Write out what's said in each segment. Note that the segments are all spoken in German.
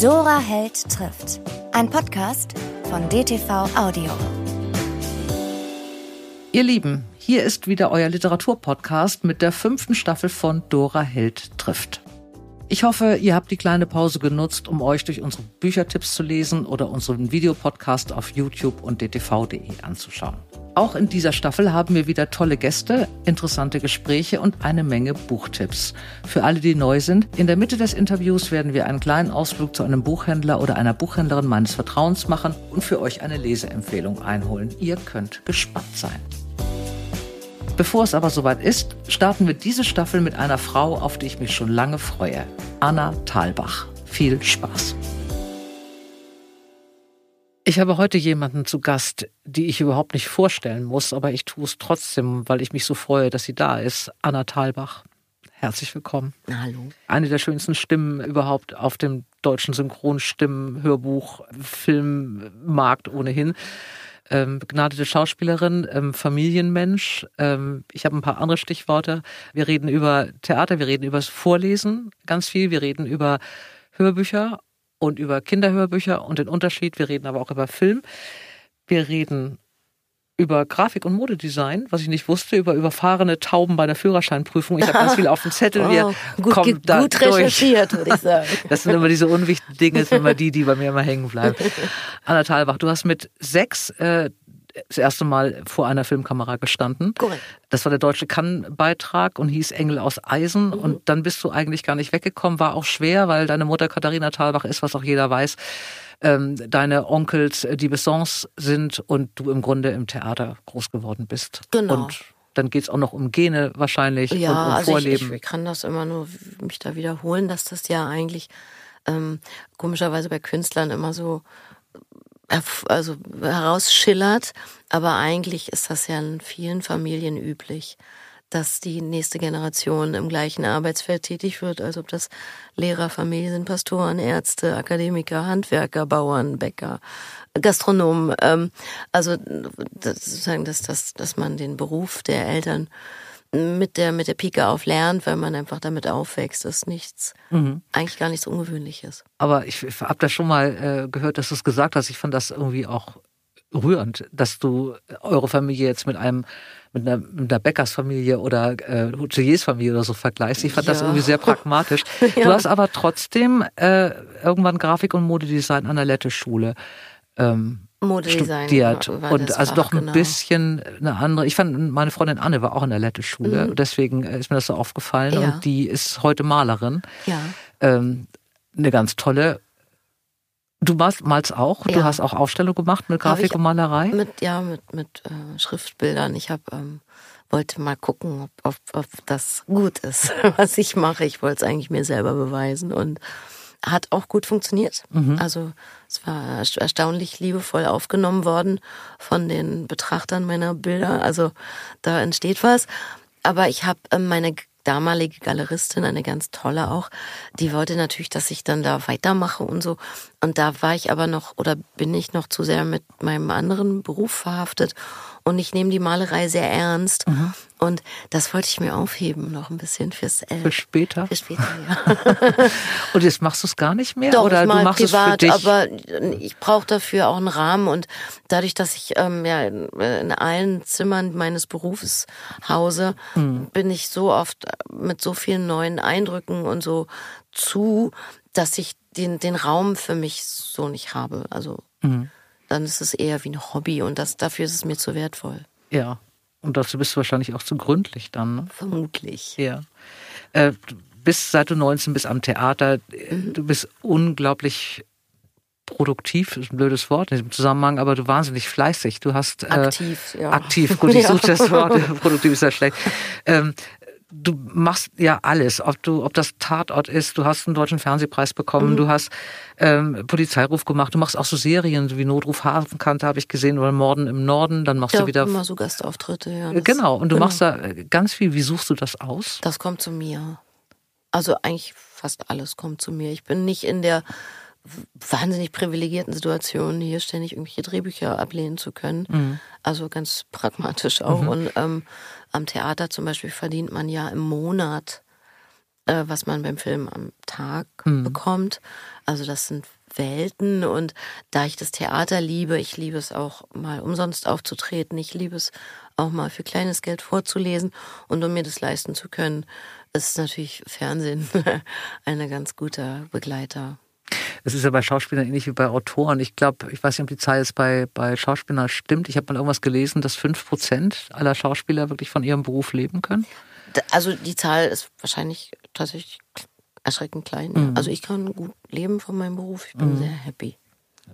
Dora Held trifft. Ein Podcast von DTV Audio. Ihr Lieben, hier ist wieder euer Literaturpodcast mit der fünften Staffel von Dora Held trifft. Ich hoffe, ihr habt die kleine Pause genutzt, um euch durch unsere Büchertipps zu lesen oder unseren Videopodcast auf YouTube und dtv.de anzuschauen. Auch in dieser Staffel haben wir wieder tolle Gäste, interessante Gespräche und eine Menge Buchtipps. Für alle, die neu sind, in der Mitte des Interviews werden wir einen kleinen Ausflug zu einem Buchhändler oder einer Buchhändlerin meines Vertrauens machen und für euch eine Leseempfehlung einholen. Ihr könnt gespannt sein. Bevor es aber soweit ist, starten wir diese Staffel mit einer Frau, auf die ich mich schon lange freue. Anna Thalbach. Viel Spaß. Ich habe heute jemanden zu Gast, die ich überhaupt nicht vorstellen muss, aber ich tue es trotzdem, weil ich mich so freue, dass sie da ist. Anna Thalbach. Herzlich willkommen. Hallo. Eine der schönsten Stimmen überhaupt auf dem deutschen Synchronstimmen, Hörbuch, Filmmarkt ohnehin. Ähm, begnadete Schauspielerin, ähm, Familienmensch. Ähm, ich habe ein paar andere Stichworte. Wir reden über Theater, wir reden über das Vorlesen ganz viel, wir reden über Hörbücher und über Kinderhörbücher und den Unterschied. Wir reden aber auch über Film. Wir reden über Grafik und Modedesign, was ich nicht wusste, über überfahrene Tauben bei der Führerscheinprüfung. Ich habe ganz viel auf dem Zettel. Wir oh, gut, kommen da gut recherchiert, würde ich sagen. Das sind immer diese unwichtigen Dinge, das sind immer die, die bei mir immer hängen bleiben. Anna Thalbach, du hast mit sechs äh, das erste Mal vor einer Filmkamera gestanden. Korrekt. Das war der deutsche Kann-Beitrag und hieß Engel aus Eisen. Mhm. Und dann bist du eigentlich gar nicht weggekommen. War auch schwer, weil deine Mutter Katharina Thalbach ist, was auch jeder weiß, ähm, deine Onkels äh, die Bessons sind und du im Grunde im Theater groß geworden bist. Genau. Und dann geht es auch noch um Gene wahrscheinlich ja, und um also Vorleben. Ich, ich kann das immer nur mich da wiederholen, dass das ja eigentlich ähm, komischerweise bei Künstlern immer so also herausschillert, aber eigentlich ist das ja in vielen Familien üblich, dass die nächste Generation im gleichen Arbeitsfeld tätig wird, also ob das Lehrer, Familie sind, Pastoren, Ärzte, Akademiker, Handwerker, Bauern, Bäcker, Gastronomen. Ähm, also das, sozusagen, dass, dass, dass man den Beruf der Eltern mit der, mit der Pike auf lernt, weil man einfach damit aufwächst, ist nichts, mhm. eigentlich gar nichts Ungewöhnliches. Aber ich habe das schon mal äh, gehört, dass du es gesagt hast. Ich fand das irgendwie auch rührend, dass du eure Familie jetzt mit einem mit einer, mit einer Bäckersfamilie oder äh, Hoteliersfamilie oder so vergleichst. Ich fand ja. das irgendwie sehr pragmatisch. ja. Du hast aber trotzdem äh, irgendwann Grafik und Modedesign an der Lette-Schule ähm, Modedesign studiert und also doch ein genau. bisschen eine andere. Ich fand meine Freundin Anne war auch in der Lette-Schule, mhm. deswegen ist mir das so aufgefallen ja. und die ist heute Malerin. Ja. Ähm, eine ganz tolle. Du warst malst auch. Ja. Du hast auch Aufstellung gemacht mit Grafik und Malerei. Mit ja mit mit äh, Schriftbildern. Ich habe ähm, wollte mal gucken, ob, ob, ob das gut ist, was ich mache. Ich wollte es eigentlich mir selber beweisen und hat auch gut funktioniert. Mhm. Also es war erstaunlich liebevoll aufgenommen worden von den Betrachtern meiner Bilder. Also da entsteht was. Aber ich habe ähm, meine damalige Galeristin, eine ganz tolle auch, die wollte natürlich, dass ich dann da weitermache und so. Und da war ich aber noch oder bin ich noch zu sehr mit meinem anderen Beruf verhaftet und ich nehme die Malerei sehr ernst. Mhm. Und das wollte ich mir aufheben, noch ein bisschen fürs L. Für später? Für später, ja. und jetzt machst du es gar nicht mehr? Doch, oder ich mal du machst privat, es für dich? aber ich brauche dafür auch einen Rahmen. Und dadurch, dass ich ähm, ja, in allen Zimmern meines Berufs hause, mhm. bin ich so oft mit so vielen neuen Eindrücken und so zu, dass ich den, den Raum für mich so nicht habe. Also mhm dann ist es eher wie ein Hobby und das, dafür ist es mir zu wertvoll. Ja, und dazu bist du wahrscheinlich auch zu gründlich dann. Ne? Vermutlich. Ja. Äh, bist, seit du 19 bist am Theater, mhm. du bist unglaublich produktiv, ist ein blödes Wort in diesem Zusammenhang, aber du wahnsinnig fleißig. Du hast äh, aktiv, ja. Aktiv, gut, ich suche das Wort. produktiv ist ja schlecht. Ähm, du machst ja alles, ob du, ob das Tatort ist, du hast einen deutschen Fernsehpreis bekommen, mhm. du hast ähm, Polizeiruf gemacht, du machst auch so Serien wie Notruf Hafenkante habe ich gesehen oder Morden im Norden, dann machst ja, du wieder immer so Gastauftritte, ja. Genau, und du genau. machst da ganz viel. Wie suchst du das aus? Das kommt zu mir. Also eigentlich fast alles kommt zu mir. Ich bin nicht in der wahnsinnig privilegierten Situation, hier ständig irgendwelche Drehbücher ablehnen zu können. Mhm. Also ganz pragmatisch auch. Mhm. Und ähm, am Theater zum Beispiel verdient man ja im Monat äh, was man beim Film am Tag mhm. bekommt. Also das sind Welten und da ich das Theater liebe, ich liebe es auch mal umsonst aufzutreten, ich liebe es auch mal für kleines Geld vorzulesen und um mir das leisten zu können, ist natürlich Fernsehen ein ganz guter Begleiter. Es ist ja bei Schauspielern ähnlich wie bei Autoren. Ich glaube, ich weiß nicht, ob die Zahl jetzt bei, bei Schauspielern stimmt. Ich habe mal irgendwas gelesen, dass fünf Prozent aller Schauspieler wirklich von ihrem Beruf leben können. Also die Zahl ist wahrscheinlich tatsächlich erschreckend klein. Mhm. Also ich kann gut leben von meinem Beruf. Ich bin mhm. sehr happy.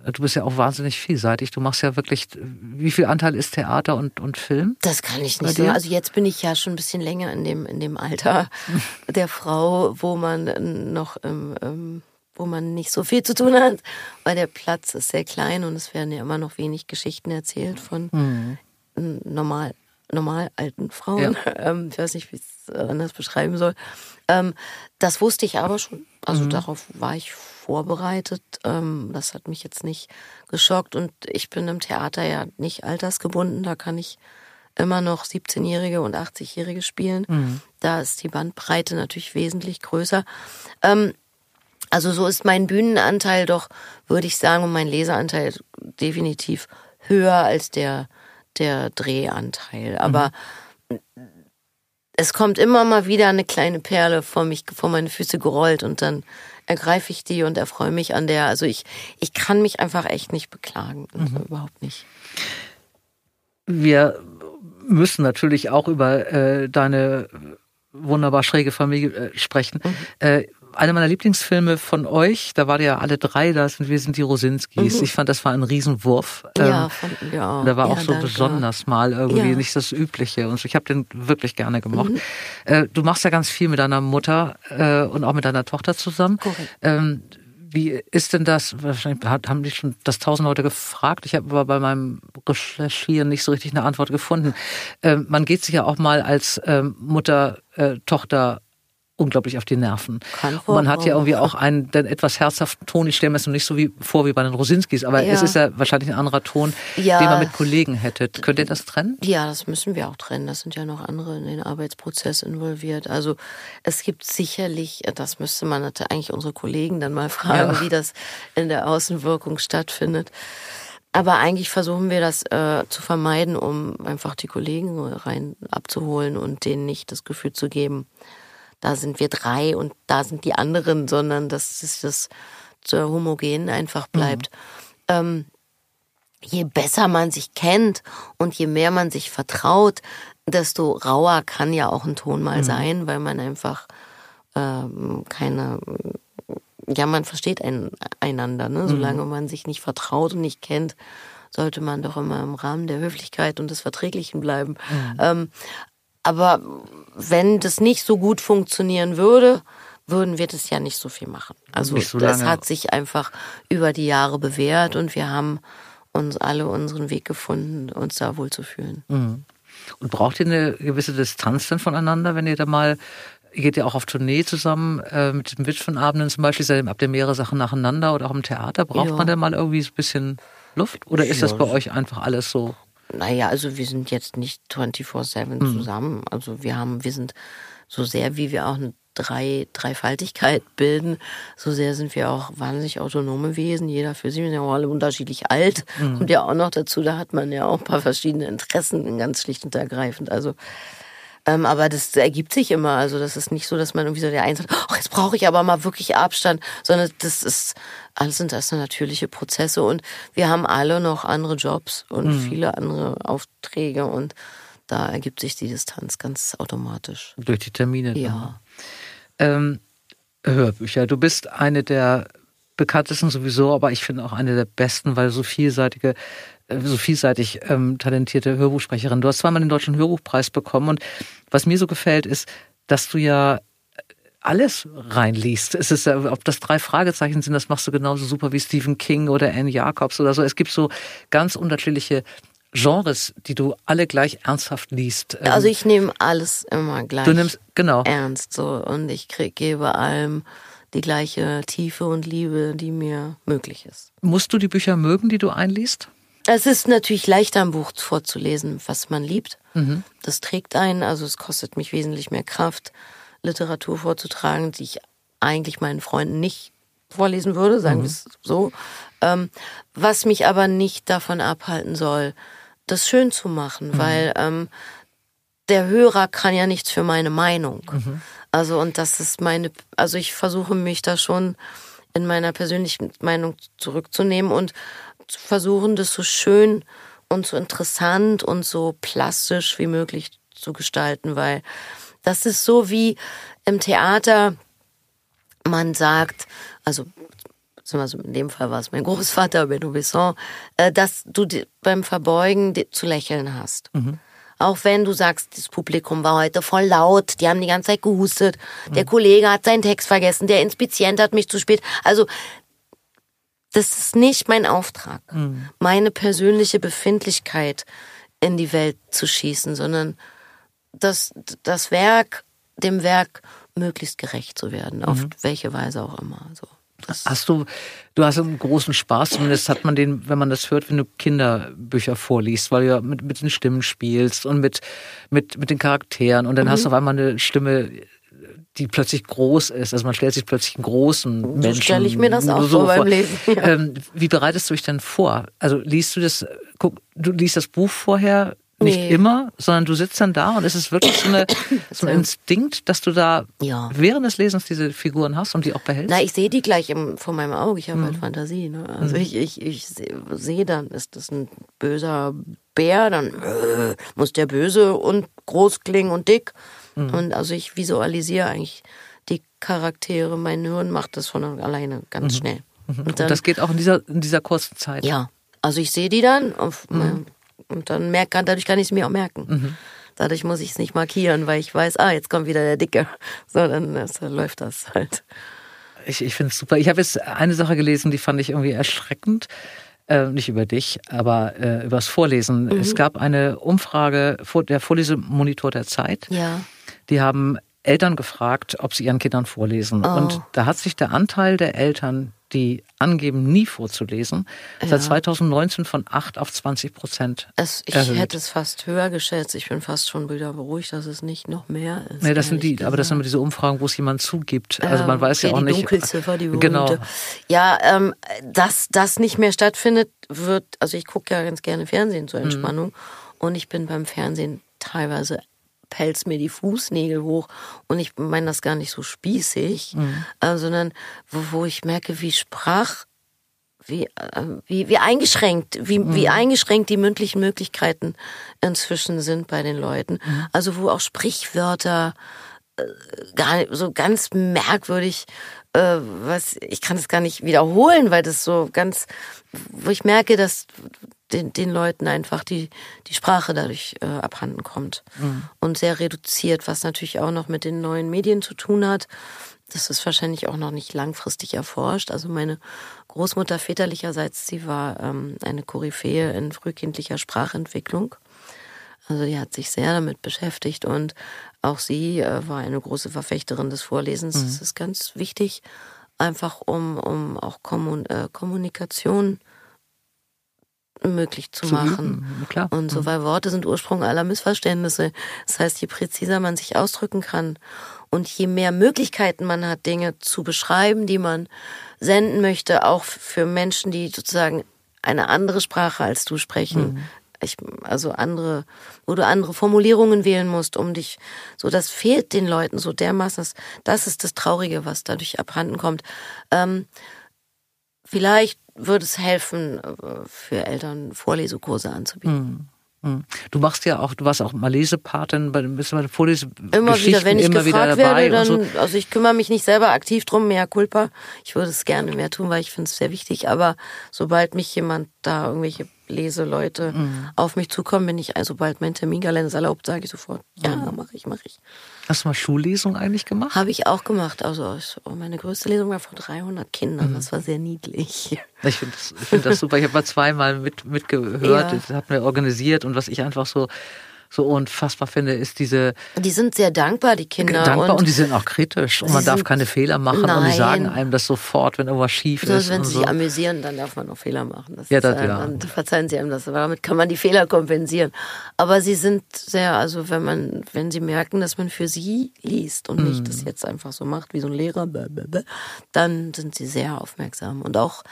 Du bist ja auch wahnsinnig vielseitig. Du machst ja wirklich, wie viel Anteil ist Theater und, und Film? Das kann ich nicht so. Also jetzt bin ich ja schon ein bisschen länger in dem, in dem Alter der Frau, wo man noch, ähm, wo man nicht so viel zu tun hat, weil der Platz ist sehr klein und es werden ja immer noch wenig Geschichten erzählt von mhm. normal normal alten Frauen. Ja. Ähm, ich weiß nicht, wie ich es anders beschreiben soll. Ähm, das wusste ich aber schon. Also mhm. darauf war ich vorbereitet. Ähm, das hat mich jetzt nicht geschockt. Und ich bin im Theater ja nicht altersgebunden. Da kann ich immer noch 17-Jährige und 80-Jährige spielen. Mhm. Da ist die Bandbreite natürlich wesentlich größer. Ähm, also so ist mein Bühnenanteil doch, würde ich sagen, und mein Leseranteil definitiv höher als der der Drehanteil. Aber mhm. es kommt immer mal wieder eine kleine Perle vor mich, vor meine Füße gerollt und dann ergreife ich die und erfreue mich an der. Also ich, ich kann mich einfach echt nicht beklagen. Also mhm. Überhaupt nicht. Wir müssen natürlich auch über äh, deine wunderbar schräge Familie äh, sprechen. Mhm. Äh, einer meiner Lieblingsfilme von euch, da war ja alle drei, da sind wir sind die Rosinskis. Mhm. Ich fand, das war ein Riesenwurf. Ja, ähm, fand, ja. Da war ja, auch so danke. besonders mal irgendwie ja. nicht das Übliche. Und so. ich habe den wirklich gerne gemocht. Mhm. Äh, du machst ja ganz viel mit deiner Mutter äh, und auch mit deiner Tochter zusammen. Korrekt. Ähm, wie ist denn das? Wahrscheinlich haben die schon das tausend Leute gefragt. Ich habe aber bei meinem Recherchieren nicht so richtig eine Antwort gefunden. Ähm, man geht sich ja auch mal als ähm, Mutter, äh, Tochter unglaublich auf die Nerven. Und man hat ja irgendwie auch einen den etwas herzhaften Ton. Ich stelle mir das noch nicht so wie vor wie bei den Rosinskis, aber ja. es ist ja wahrscheinlich ein anderer Ton, ja. den man mit Kollegen hättet. Könnt ihr das trennen? Ja, das müssen wir auch trennen. Das sind ja noch andere in den Arbeitsprozess involviert. Also es gibt sicherlich, das müsste man eigentlich unsere Kollegen dann mal fragen, ja. wie das in der Außenwirkung stattfindet. Aber eigentlich versuchen wir das äh, zu vermeiden, um einfach die Kollegen rein abzuholen und denen nicht das Gefühl zu geben, da sind wir drei und da sind die anderen, sondern dass es das zur homogen einfach bleibt. Mhm. Ähm, je besser man sich kennt und je mehr man sich vertraut, desto rauer kann ja auch ein Ton mal mhm. sein, weil man einfach ähm, keine, ja, man versteht ein, einander, ne? solange mhm. man sich nicht vertraut und nicht kennt sollte man doch immer im Rahmen der Höflichkeit und des Verträglichen bleiben. Mhm. Ähm, aber wenn das nicht so gut funktionieren würde, würden wir das ja nicht so viel machen. Also so das hat sich einfach über die Jahre bewährt und wir haben uns alle unseren Weg gefunden, uns da wohl zu fühlen. Mhm. Und braucht ihr eine gewisse Distanz dann voneinander, wenn ihr da mal Ihr geht ja auch auf Tournee zusammen äh, mit den Witwenabenden zum Beispiel, seid ihr ab dem mehrere Sachen nacheinander oder auch im Theater. Braucht ja. man denn mal irgendwie ein bisschen Luft? Oder ist ja. das bei euch einfach alles so naja, also wir sind jetzt nicht 24-7 mhm. zusammen. Also wir haben, wir sind so sehr, wie wir auch eine Drei, Dreifaltigkeit bilden, so sehr sind wir auch wahnsinnig autonome Wesen. Jeder für sich, wir sind ja auch alle unterschiedlich alt. Mhm. Und ja auch noch dazu, da hat man ja auch ein paar verschiedene Interessen, ganz schlicht und ergreifend. Also ähm, aber das ergibt sich immer. Also das ist nicht so, dass man irgendwie so der eine sagt, oh, jetzt brauche ich aber mal wirklich Abstand, sondern das ist, alles sind das natürliche Prozesse und wir haben alle noch andere Jobs und mhm. viele andere Aufträge und da ergibt sich die Distanz ganz automatisch. Durch die Termine. Ja. Ähm, Hörbücher. Du bist eine der bekanntesten sowieso, aber ich finde auch eine der besten, weil so vielseitige so vielseitig ähm, talentierte Hörbuchsprecherin. Du hast zweimal den Deutschen Hörbuchpreis bekommen und was mir so gefällt, ist, dass du ja alles reinliest. Es ist, ob das drei Fragezeichen sind, das machst du genauso super wie Stephen King oder Anne Jacobs oder so. Es gibt so ganz unterschiedliche Genres, die du alle gleich ernsthaft liest. Also ich nehme alles immer gleich du nimmst, genau. ernst so und ich krieg, gebe allem die gleiche Tiefe und Liebe, die mir möglich ist. Musst du die Bücher mögen, die du einliest? Es ist natürlich leichter, ein Buch vorzulesen, was man liebt. Mhm. Das trägt einen, also es kostet mich wesentlich mehr Kraft. Literatur vorzutragen, die ich eigentlich meinen Freunden nicht vorlesen würde, sagen Mhm. wir es so. Ähm, was mich aber nicht davon abhalten soll, das schön zu machen, Mhm. weil ähm, der Hörer kann ja nichts für meine Meinung. Mhm. Also und das ist meine, also ich versuche mich da schon in meiner persönlichen Meinung zurückzunehmen und zu versuchen, das so schön und so interessant und so plastisch wie möglich zu gestalten, weil das ist so wie im Theater man sagt, also beziehungsweise in dem Fall war es mein Großvater, Benno Besson, äh, dass du beim Verbeugen zu lächeln hast. Auch wenn du sagst, das Publikum war heute voll laut, die haben die ganze Zeit gehustet, der Kollege hat seinen Text vergessen, der Inspizient hat mich zu spät. Also das ist nicht mein Auftrag, meine persönliche Befindlichkeit in die Welt zu schießen, sondern das, das Werk, dem Werk möglichst gerecht zu werden, auf welche Weise auch immer. So. Das, Hast du, du hast einen großen Spaß, zumindest hat man den, wenn man das hört, wenn du Kinderbücher vorliest, weil du ja mit, mit den Stimmen spielst und mit, mit, mit den Charakteren und dann hast du auf einmal eine Stimme, die plötzlich groß ist. Also man stellt sich plötzlich einen großen Menschen. stelle ich mir das auch so vor beim Lesen, ja. Ähm, wie bereitest du dich denn vor? Also liest du das, guck, du liest das Buch vorher nicht Nee. immer, sondern du sitzt dann da und es ist wirklich so, eine, so ein Instinkt, dass du da Ja. während des Lesens diese Figuren hast und die auch behältst? na, ich sehe die gleich im, vor meinem Auge. Ich habe Mhm. halt Fantasie. Ne? Also ich, ich, ich sehe seh dann, ist das ein böser Bär, dann äh, muss der böse und groß klingen und dick. Mhm. Und also ich visualisiere eigentlich die Charaktere. Mein Hirn macht das von alleine ganz schnell. Und Mhm. Und dann, das geht auch in dieser, in dieser kurzen Zeit. Ja, also ich sehe die dann Mhm. mein, und dann merk, dadurch kann ich es mir auch merken. Dadurch muss ich es nicht markieren, weil ich weiß, ah, jetzt kommt wieder der Dicke. So, dann, das, läuft das halt. Ich, ich finde es super. Ich habe jetzt eine Sache gelesen, die fand ich irgendwie erschreckend. Äh, nicht über dich, aber äh, übers Vorlesen. Mhm. Es gab eine Umfrage, der Vorlesemonitor der Zeit. Ja. Die haben Eltern gefragt, ob sie ihren Kindern vorlesen. Oh. Und da hat sich der Anteil der Eltern, die angeben, nie vorzulesen, seit 2019 von 8 auf 20 Prozent Es, ich erhöht. hätte es fast höher geschätzt. Ich bin fast schon wieder beruhigt, dass es nicht noch mehr ist. Nee, das sind die, ehrlich aber das sind gesagt. immer diese Umfragen, wo es jemand zugibt. Also man weiß okay, ja auch die nicht. Dunkelziffer, die berühmte. Genau. Ja, ähm, dass das nicht mehr stattfindet, wird, also ich gucke ja ganz gerne Fernsehen Mhm. zur Entspannung und ich bin beim Fernsehen teilweise pelz mir die Fußnägel hoch und ich meine das gar nicht so spießig, Mhm. äh, sondern wo, wo ich merke, wie Sprach, wie, äh, wie, wie eingeschränkt, wie, wie eingeschränkt die mündlichen Möglichkeiten inzwischen sind bei den Leuten. Also wo auch Sprichwörter gar so ganz merkwürdig, äh, was ich kann es gar nicht wiederholen, weil das so ganz, wo ich merke, dass den, den Leuten einfach die, die Sprache dadurch äh, abhanden kommt und sehr reduziert, was natürlich auch noch mit den neuen Medien zu tun hat. Das ist wahrscheinlich auch noch nicht langfristig erforscht. Also meine Großmutter väterlicherseits, sie war ähm, eine Koryphäe in frühkindlicher Sprachentwicklung. Also die hat sich sehr damit beschäftigt und auch sie äh, war eine große Verfechterin des Vorlesens. Mhm. Das ist ganz wichtig, einfach um, um auch Kommun äh, Kommunikation möglich zu, Zu machen. üben, klar. Mhm. Und so, weil Worte sind Ursprung aller Missverständnisse. Das heißt, je präziser man sich ausdrücken kann und je mehr Möglichkeiten man hat, Dinge zu beschreiben, die man senden möchte, auch für Menschen, die sozusagen eine andere Sprache als du sprechen. Mhm. Ich, also andere, wo du andere Formulierungen wählen musst, um dich, so das fehlt den Leuten so dermaßen. Das, das ist das Traurige, was dadurch abhanden kommt. Ähm, vielleicht würde es helfen, äh, für Eltern Vorlesekurse anzubieten. Hm. Du machst ja auch, du warst auch mal Lesepatin, bei, bist den Vorlesegeschichten Immer wieder, wenn ich immer gefragt werde, dann, so. also ich kümmere mich nicht selber aktiv drum, mehr Culpa. Ich würde es gerne mehr tun, weil ich finde es sehr wichtig. Aber sobald mich jemand da irgendwelche Leseleute Mhm. auf mich zukommen, bin ich, also sobald mein Terminkalender es erlaubt, sage ich sofort, ja, Mhm. mache ich, mache ich. Hast du mal Schullesung eigentlich gemacht? Habe ich auch gemacht. Also oh, meine größte Lesung war vor 300 Kindern. Mhm. Das war sehr niedlich. Ich finde das, find das super. Ich habe mal zweimal mit, mitgehört, Ja. das hatten wir organisiert und was ich einfach so so unfassbar finde, ist diese. Die sind sehr dankbar, die Kinder. Dankbar und, und die sind auch kritisch und man darf keine Fehler machen nein. und die sagen einem das sofort, wenn irgendwas schief also, ist. Wenn sie so. sich amüsieren, dann darf man auch Fehler machen. Das ja, das, äh, ja. Dann verzeihen sie einem das. Aber damit kann man die Fehler kompensieren. Aber sie sind sehr, also wenn man, wenn sie merken, dass man für sie liest und nicht das mhm. jetzt einfach so macht wie so ein Lehrer, dann sind sie sehr aufmerksam und auch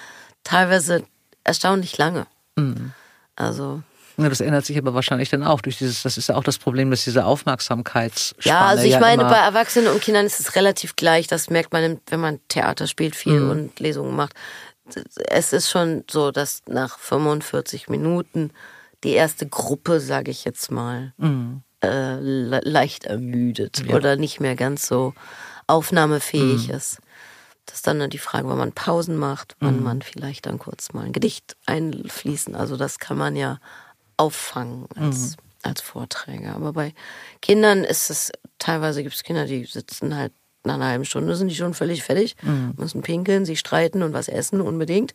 teilweise erstaunlich lange. Mhm. Also das ändert sich aber wahrscheinlich dann auch durch dieses, das ist ja auch das Problem, dass diese Aufmerksamkeitsspanne Ja, also ich ja meine, bei Erwachsenen und Kindern ist es relativ gleich. Das merkt man, wenn man Theater spielt viel mhm. und Lesungen macht. Es ist schon so, dass nach 45 Minuten die erste Gruppe, sage ich jetzt mal, mhm. äh, leicht ermüdet ja. oder nicht mehr ganz so aufnahmefähig mhm. ist. Das ist dann die Frage, wann man Pausen macht, wann mhm. man vielleicht dann kurz mal ein Gedicht einfließen. Also das kann man ja auffangen als, mhm. als Vorträge. Aber bei Kindern ist es, teilweise gibt es Kinder, die sitzen halt nach einer halben Stunde sind die schon völlig fertig, mhm. müssen pinkeln, sie streiten und was essen unbedingt.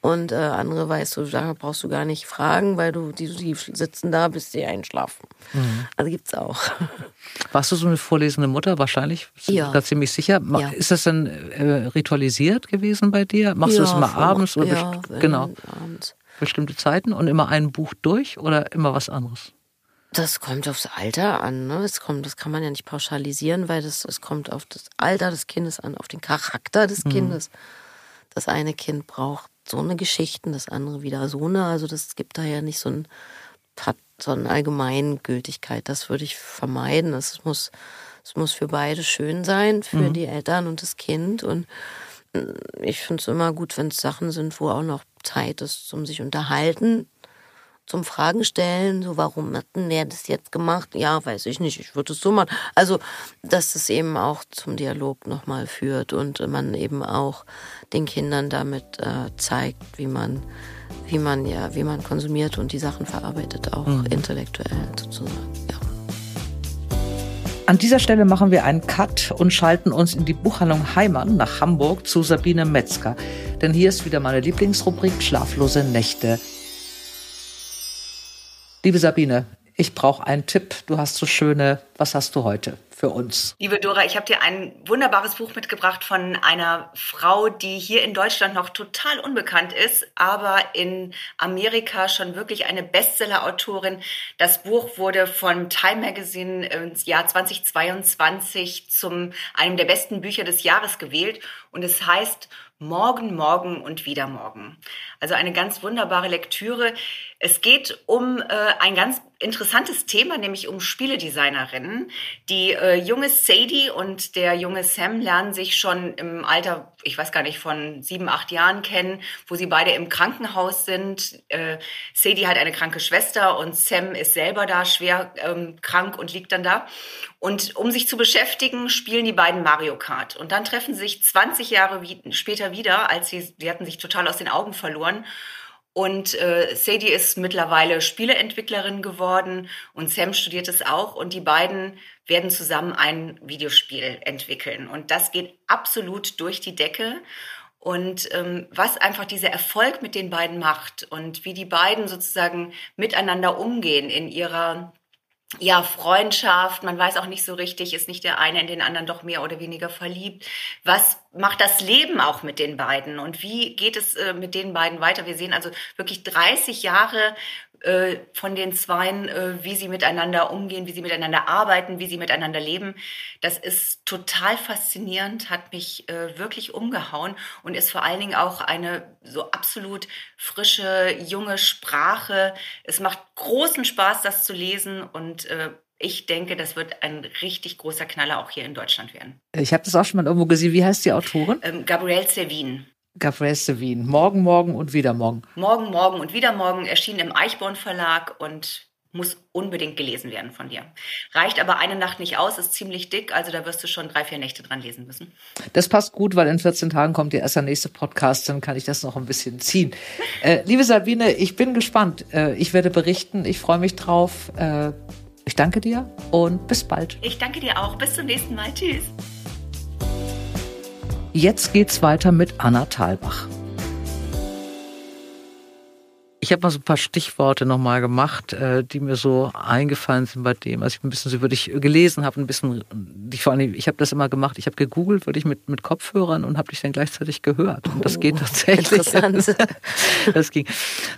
Und äh, andere weißt du, da brauchst du gar nicht fragen, weil du die, die sitzen da, bis sie einschlafen. Mhm. Also gibt's auch. Warst du so eine vorlesende Mutter? Wahrscheinlich. Ja. Da ziemlich sicher. Ja. Ist das denn äh, ritualisiert gewesen bei dir? Machst ja, du das immer abends oder ja, genau? Abends bestimmte Zeiten und immer ein Buch durch oder immer was anderes? Das kommt aufs Alter an. Ne? Das, kommt, das kann man ja nicht pauschalisieren, weil das, es kommt auf das Alter des Kindes an, auf den Charakter des mhm. Kindes. Das eine Kind braucht so eine Geschichten, das andere wieder so eine. Also das gibt da ja nicht so ein hat so eine Allgemeingültigkeit. Das würde ich vermeiden. Es muss, es muss für beide schön sein, für mhm. die Eltern und das Kind. Und ich finde es immer gut, wenn es Sachen sind, wo auch noch Zeit ist zum sich unterhalten, zum Fragen stellen, so warum hat denn der das jetzt gemacht? Ja, weiß ich nicht, ich würde es so machen. Also, dass es eben auch zum Dialog nochmal führt und man eben auch den Kindern damit äh, zeigt, wie man, wie man ja, wie man konsumiert und die Sachen verarbeitet, auch mhm. intellektuell sozusagen. Ja. An dieser Stelle machen wir einen Cut und schalten uns in die Buchhandlung Heimann nach Hamburg zu Sabine Metzger. Denn hier ist wieder meine Lieblingsrubrik Schlaflose Nächte. Liebe Sabine, ich brauche einen Tipp. Du hast so schöne, was hast du heute? Für uns. Liebe Dora, ich habe dir ein wunderbares Buch mitgebracht von einer Frau, die hier in Deutschland noch total unbekannt ist, aber in Amerika schon wirklich eine Bestseller-Autorin. Das Buch wurde von Time Magazine im Jahr 2022 zum einem der besten Bücher des Jahres gewählt und es heißt Morgen, Morgen und wieder Morgen. Also eine ganz wunderbare Lektüre. Es geht um äh, ein ganz interessantes Thema, nämlich um Spieledesignerinnen. Die äh, junge Sadie und der junge Sam lernen sich schon im Alter, ich weiß gar nicht, von sieben, acht Jahren kennen, wo sie beide im Krankenhaus sind. Äh, Sadie hat eine kranke Schwester und Sam ist selber da schwer ähm, krank und liegt dann da. Und um sich zu beschäftigen, spielen die beiden Mario Kart. Und dann treffen sie sich 20 Jahre wie, später wieder, als sie, sie hatten sich total aus den Augen verloren. Und äh, Sadie ist mittlerweile Spieleentwicklerin geworden und Sam studiert es auch. Und die beiden werden zusammen ein Videospiel entwickeln. Und das geht absolut durch die Decke. Und ähm, was einfach dieser Erfolg mit den beiden macht und wie die beiden sozusagen miteinander umgehen in ihrer ja, Freundschaft, man weiß auch nicht so richtig, ist nicht der eine in den anderen doch mehr oder weniger verliebt. Was macht das Leben auch mit den beiden und wie geht es äh, mit den beiden weiter? Wir sehen also wirklich 30 Jahre äh, von den Zweien, äh, wie sie miteinander umgehen, wie sie miteinander arbeiten, wie sie miteinander leben. Das ist total faszinierend, hat mich äh, wirklich umgehauen und ist vor allen Dingen auch eine so absolut frische, junge Sprache. Es macht großen Spaß, das zu lesen und ich denke, das wird ein richtig großer Knaller auch hier in Deutschland werden. Ich habe das auch schon mal irgendwo gesehen. Wie heißt die Autorin? Ähm, Gabrielle Servin. Gabriel Sevin. Morgen, morgen und wieder morgen. Morgen, morgen und wieder morgen erschien im Eichborn Verlag und muss unbedingt gelesen werden von dir. Reicht aber eine Nacht nicht aus, ist ziemlich dick, also da wirst du schon drei, vier Nächte dran lesen müssen. Das passt gut, weil in 14 Tagen kommt ja erst der nächste Podcast, dann kann ich das noch ein bisschen ziehen. Äh, liebe Sabine, ich bin gespannt. Äh, ich werde berichten, ich freue mich drauf. Äh, ich danke dir und bis bald. Ich danke dir auch. Bis zum nächsten Mal. Tschüss. Jetzt geht's weiter mit Anna Thalbach. Ich habe mal so ein paar Stichworte nochmal gemacht, äh, die mir so eingefallen sind bei dem. Also ich ein bisschen so über dich gelesen habe, ein bisschen, ich vor allem, ich habe das immer gemacht, ich habe gegoogelt, wirklich mit, mit Kopfhörern und habe dich dann gleichzeitig gehört. Und das geht oh, tatsächlich. Interessant. das ging.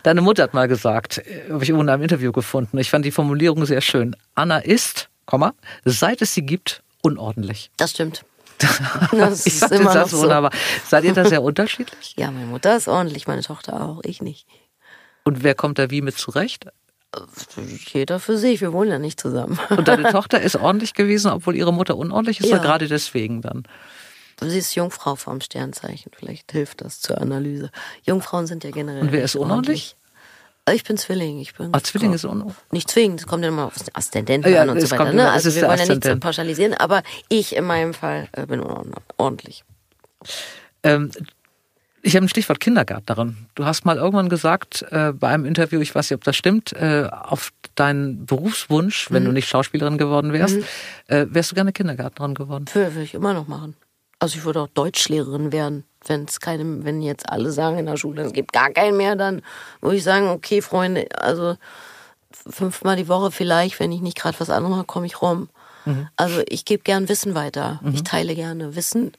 Deine Mutter hat mal gesagt, äh, habe ich in einem Interview gefunden. Ich fand die Formulierung sehr schön. Anna ist, Komma, seit es sie gibt, unordentlich. Das stimmt. Das ich ist immer das so. wunderbar. Seid ihr da sehr unterschiedlich? Ja, meine Mutter ist ordentlich, meine Tochter auch, ich nicht. Und wer kommt da wie mit zurecht? Jeder für sich, wir wohnen ja nicht zusammen. Und deine Tochter ist ordentlich gewesen, obwohl ihre Mutter unordentlich ist, ja. gerade deswegen dann? Sie ist Jungfrau vom Sternzeichen, vielleicht hilft das zur Analyse. Jungfrauen sind ja generell. Und wer ist unordentlich? Ich bin Zwilling. Ich bin ah, Zwilling ist unordentlich? Nicht zwingend, es kommt ja immer auf den Aszendenten ja, an und so weiter. Ne? Also wir wollen ja nicht pauschalisieren, aber ich in meinem Fall äh, bin ordentlich. Ähm, ich habe ein Stichwort Kindergärtnerin. Du hast mal irgendwann gesagt äh, bei einem Interview, ich weiß nicht, ob das stimmt, äh, auf deinen Berufswunsch, wenn mhm. du nicht Schauspielerin geworden wärst, mhm. äh, wärst du gerne Kindergärtnerin geworden? Würde ich immer noch machen. Also ich würde auch Deutschlehrerin werden, wenn es keine, wenn jetzt alle sagen in der Schule, es gibt gar keinen mehr, dann würde ich sagen, okay, Freunde, also fünfmal die Woche vielleicht, wenn ich nicht gerade was anderes mache, komme ich rum. Mhm. Also ich gebe gern Wissen weiter. Ich mhm. teile gerne Wissen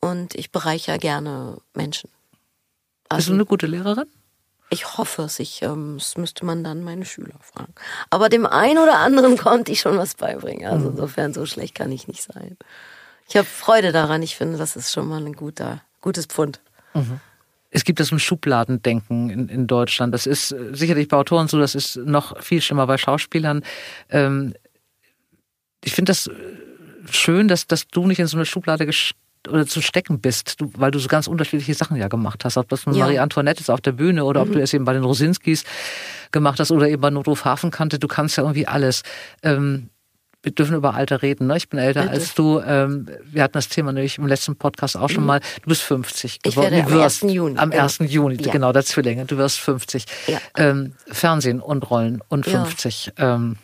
und ich bereichere gerne Menschen. Also, Bist du eine gute Lehrerin? Ich hoffe es. Ich, ähm, das müsste man dann meine Schüler fragen. Aber dem einen oder anderen konnte ich schon was beibringen. Also mhm. insofern so schlecht kann ich nicht sein. Ich habe Freude daran. Ich finde, das ist schon mal ein guter, gutes Pfund. Mhm. Es gibt das ein Schubladendenken in, in Deutschland. Das ist äh, sicherlich bei Autoren so, das ist noch viel schlimmer bei Schauspielern. Ähm, ich finde das äh, schön, dass, dass du nicht in so eine Schublade oder zu stecken bist, du, weil du so ganz unterschiedliche Sachen ja gemacht hast. Ob das nun ja. Marie Antoinette ist auf der Bühne oder mhm. ob du es eben bei den Rosinskis gemacht hast oder eben bei Notruf Hafenkante, du kannst ja irgendwie alles. Ähm, wir dürfen über Alter reden, ne? Ich bin älter Bitte. als du. Ähm, wir hatten das Thema nämlich im letzten Podcast auch schon mhm. mal. Du bist 50 geworden. Ich werde am 1. Juni. Am 1. Genau. Juni, ja. genau, der Zwillinge. Du wirst 50. Ja. Ähm, Fernsehen und Rollen und 50. Ja. Ähm,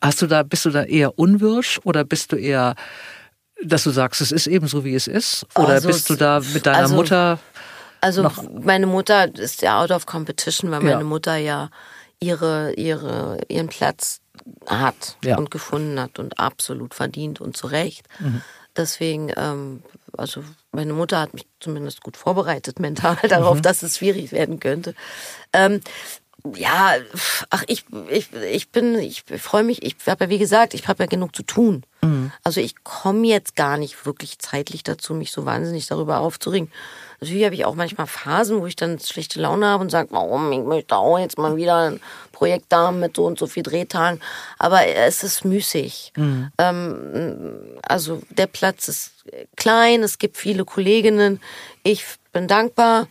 hast du da, bist du da eher unwirsch oder bist du eher dass du sagst, es ist eben so, wie es ist? Oder also bist du da mit deiner also, Mutter? Also meine Mutter ist ja out of competition, weil meine. Mutter ja ihre, ihre, ihren Platz hat ja. und gefunden hat und absolut verdient und zu Recht. Mhm. Deswegen, ähm, also meine Mutter hat mich zumindest gut vorbereitet mental darauf, mhm. dass es schwierig werden könnte. Ähm, ja, ach, ich, ich, ich bin, ich freue mich, ich habe ja wie gesagt, ich habe ja genug zu tun. Mhm. Also ich komme jetzt gar nicht wirklich zeitlich dazu, mich so wahnsinnig darüber aufzuregen. Natürlich habe ich auch manchmal Phasen, wo ich dann schlechte Laune habe und sage, warum, ich möchte auch jetzt mal wieder ein Projekt da mit so und so viel Drehtagen. Aber es ist müßig. Mhm. Ähm, also der Platz ist klein, es gibt viele Kolleginnen. Ich bin dankbar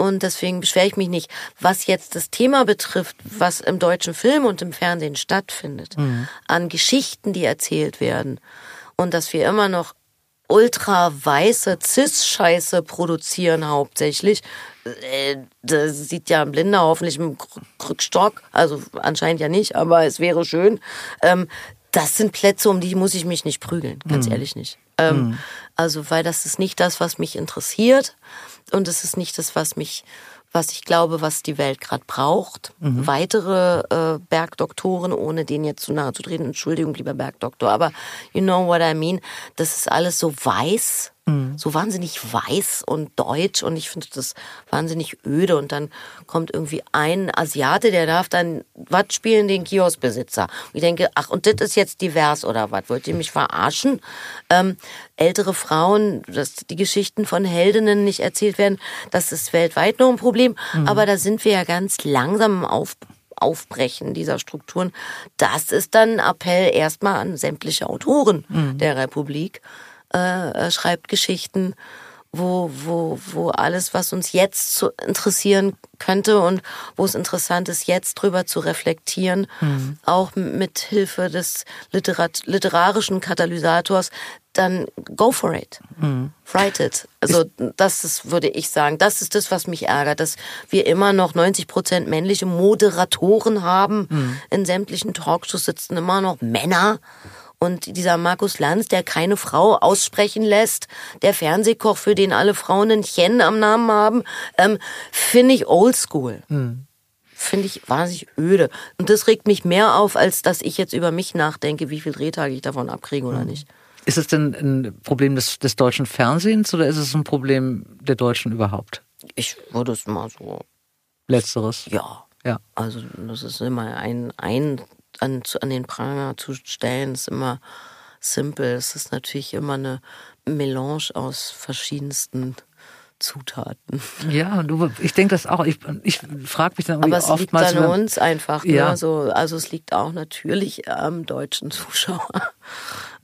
und deswegen beschwere ich mich nicht. Was jetzt das Thema betrifft, was im deutschen Film und im Fernsehen stattfindet, mhm. an Geschichten, die erzählt werden und dass wir immer noch ultra weiße Cis-Scheiße produzieren hauptsächlich. Äh, das sieht ja ein Blinder hoffentlich im Krückstock, also anscheinend ja nicht, aber es wäre schön. Das sind Plätze, um die muss ich mich nicht prügeln, ganz mhm. ehrlich nicht. Ähm, mhm. Also, weil das ist nicht das, was mich interessiert und es ist nicht das, was mich, was ich glaube, was die Welt gerade braucht. Mhm. Weitere äh, Bergdoktoren, ohne denen jetzt zu nahe zu treten, Entschuldigung, lieber Bergdoktor, aber you know what I mean, das ist alles so weiß Mhm. So wahnsinnig weiß und deutsch und ich finde das wahnsinnig öde. Und dann kommt irgendwie ein Asiate, der darf dann was spielen, den Kioskbesitzer. Und ich denke, ach, und das ist jetzt divers oder was? Wollt ihr mich verarschen? Ähm, ältere Frauen, dass die Geschichten von Heldinnen nicht erzählt werden, das ist weltweit noch ein Problem. Mhm. Aber da sind wir ja ganz langsam auf Aufbrechen dieser Strukturen. Das ist dann ein Appell erstmal an sämtliche Autoren mhm. der Republik. Äh, äh, schreibt Geschichten, wo, wo, wo alles, was uns jetzt zu interessieren könnte und wo es interessant ist, jetzt drüber zu reflektieren, mhm. auch mit Hilfe des Literat literarischen Katalysators, dann go for it. Mhm. Write it. Also das ist, würde ich sagen, das ist das, was mich ärgert, dass wir immer noch 90 Prozent männliche Moderatoren haben. Mhm. In sämtlichen Talkshows sitzen immer noch Männer. Und dieser Markus Lanz, der keine Frau aussprechen lässt, der Fernsehkoch, für den alle Frauen ein Chen am Namen haben, ähm, finde ich oldschool. Hm. finde ich wahnsinnig öde. Und das regt mich mehr auf, als dass ich jetzt über mich nachdenke, wie viel Drehtage ich davon abkriege oder nicht. Ist es denn ein Problem des, des deutschen Fernsehens oder ist es ein Problem der Deutschen überhaupt? Ich würde es mal so. Letzteres. Ja. Ja. Also das ist immer ein, ein an, an den Pranger zu stellen, ist immer simpel. Es ist natürlich immer eine Melange aus verschiedensten Zutaten. Ja, du, ich denke das auch. Ich, ich frage mich dann Aber es liegt oftmals. an wenn- uns einfach. Ne? Ja. So, also es liegt auch natürlich am deutschen Zuschauer.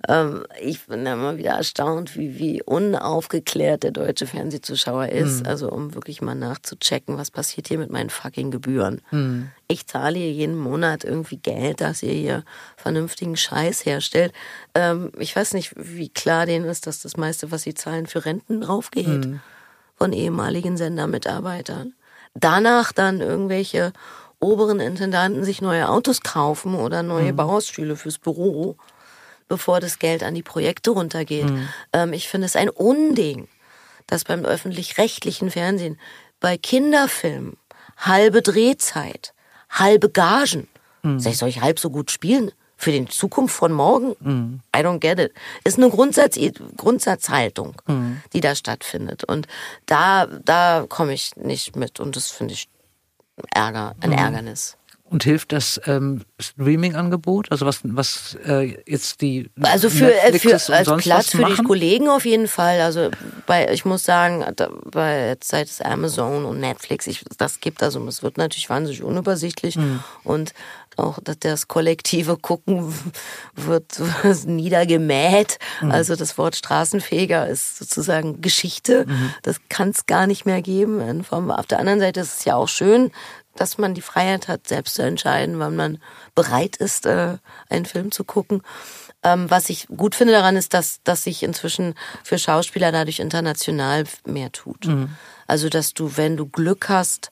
Ähm, ich bin immer wieder erstaunt, wie, wie unaufgeklärt der deutsche Fernsehzuschauer ist. Hm. Also um wirklich mal nachzuchecken, was passiert hier mit meinen fucking Gebühren. Hm. Ich zahle hier jeden Monat irgendwie Geld, dass ihr hier vernünftigen Scheiß herstellt. Ähm, ich weiß nicht, wie klar denen ist, dass das meiste, was sie zahlen, für Renten draufgeht Hm. von ehemaligen Sendermitarbeitern. Danach dann irgendwelche oberen Intendanten sich neue Autos kaufen oder neue Bauhausstühle fürs Büro, bevor das Geld an die Projekte runtergeht. Ähm, ich finde es ein Unding, dass beim öffentlich-rechtlichen Fernsehen bei Kinderfilmen halbe Drehzeit, halbe Gagen, Sag ich, soll ich halb so gut spielen? Für die Zukunft von morgen? I don't get it. Ist eine Grundsatz, Grundsatzhaltung, die da stattfindet. Und da, da komme ich nicht mit. Und das finde ich Ärger, ein Ärgernis. Und hilft das ähm, Streaming-Angebot? Also was, was äh, jetzt die Also für, äh, für Netflixes und als Platz für die? Kollegen auf jeden Fall. Also bei, ich muss sagen, da, bei jetzt seit es Amazon und Netflix ich, das gibt, also es wird natürlich wahnsinnig unübersichtlich Mhm. und auch dass das kollektive Gucken wird niedergemäht. Mhm. Also das Wort Straßenfeger ist sozusagen Geschichte. Mhm. Das kann es gar nicht mehr geben. Auf der anderen Seite ist es ja auch schön, dass man die Freiheit hat, selbst zu entscheiden, wann man bereit ist, äh, einen Film zu gucken. Ähm, was ich gut finde daran ist, dass, dass sich inzwischen für Schauspieler dadurch international mehr tut. Also, dass du, wenn du Glück hast,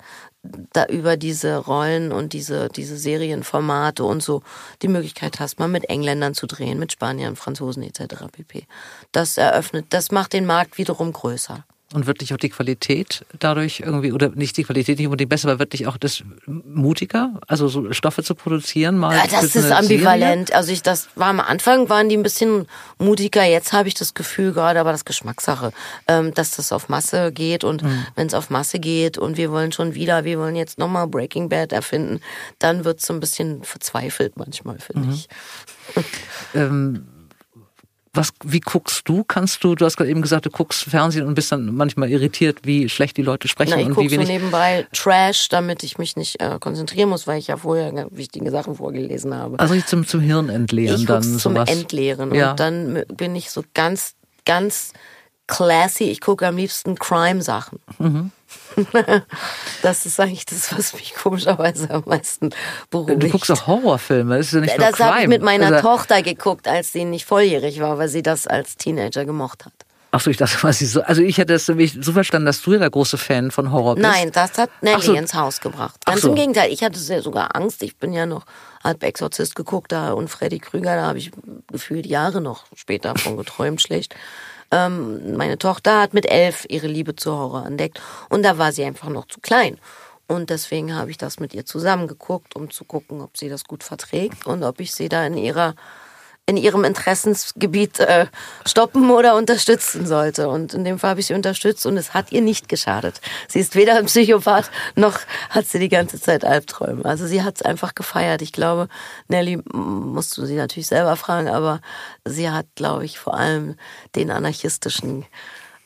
da über diese Rollen und diese, diese Serienformate und so die Möglichkeit hast, mal mit Engländern zu drehen, mit Spaniern, Franzosen etc. pp. Das eröffnet, das macht den Markt wiederum größer. Und wird dich auch die Qualität dadurch irgendwie, oder nicht die Qualität nicht unbedingt besser, aber wird dich auch das mutiger, also so Stoffe zu produzieren mal? Ja, das ist ambivalent. Also ich, das war am Anfang waren die ein bisschen mutiger. Jetzt habe ich das Gefühl gerade, aber das Geschmackssache, ähm, dass das auf Masse geht und Mhm. wenn es auf Masse geht und wir wollen schon wieder, wir wollen jetzt nochmal Breaking Bad erfinden, dann wird es so ein bisschen verzweifelt manchmal, finde Mhm. ich. Ähm, was, wie guckst du? Kannst du, du hast gerade eben gesagt, du guckst Fernsehen und bist dann manchmal irritiert, wie schlecht die Leute sprechen Na, ich und wie so wenig. nebenbei Trash, damit ich mich nicht äh, konzentrieren muss, weil ich ja vorher wichtige Sachen vorgelesen habe. also nicht zum, zum Hirn entleeren ich dann gucke zum sowas. Entleeren Ja. und dann bin ich so ganz, ganz classy. Ich gucke am liebsten Crime-Sachen. Mhm. das ist eigentlich das, was mich komischerweise am meisten beruhigt. Du guckst auch Horrorfilme, das ist ja nicht das habe ich mit meiner also, Tochter geguckt, als sie nicht volljährig war, weil sie das als Teenager gemocht hat. Ach so, ich dachte quasi so, also ich hätte es nämlich so verstanden, dass du ja der große Fan von Horror bist. Nein, das hat Nelly so. ins Haus gebracht. Ach Ganz so. im Gegenteil, ich hatte sehr sogar Angst. Ich bin ja noch, halb Exorzist geguckt da und Freddy Krüger, da habe ich gefühlt Jahre noch später von geträumt, schlecht. Ähm, meine Tochter hat mit elf ihre Liebe zu Horror entdeckt und da war sie einfach noch zu klein. Und deswegen habe ich das mit ihr zusammen geguckt, um zu gucken, ob sie das gut verträgt und ob ich sie da in ihrer in ihrem Interessensgebiet äh, stoppen oder unterstützen sollte. Und in dem Fall habe ich sie unterstützt und es hat ihr nicht geschadet. Sie ist weder ein Psychopath noch hat sie die ganze Zeit Albträume. Also sie hat es einfach gefeiert. Ich glaube, Nelly musst du sie natürlich selber fragen, aber sie hat, glaube ich, vor allem den anarchistischen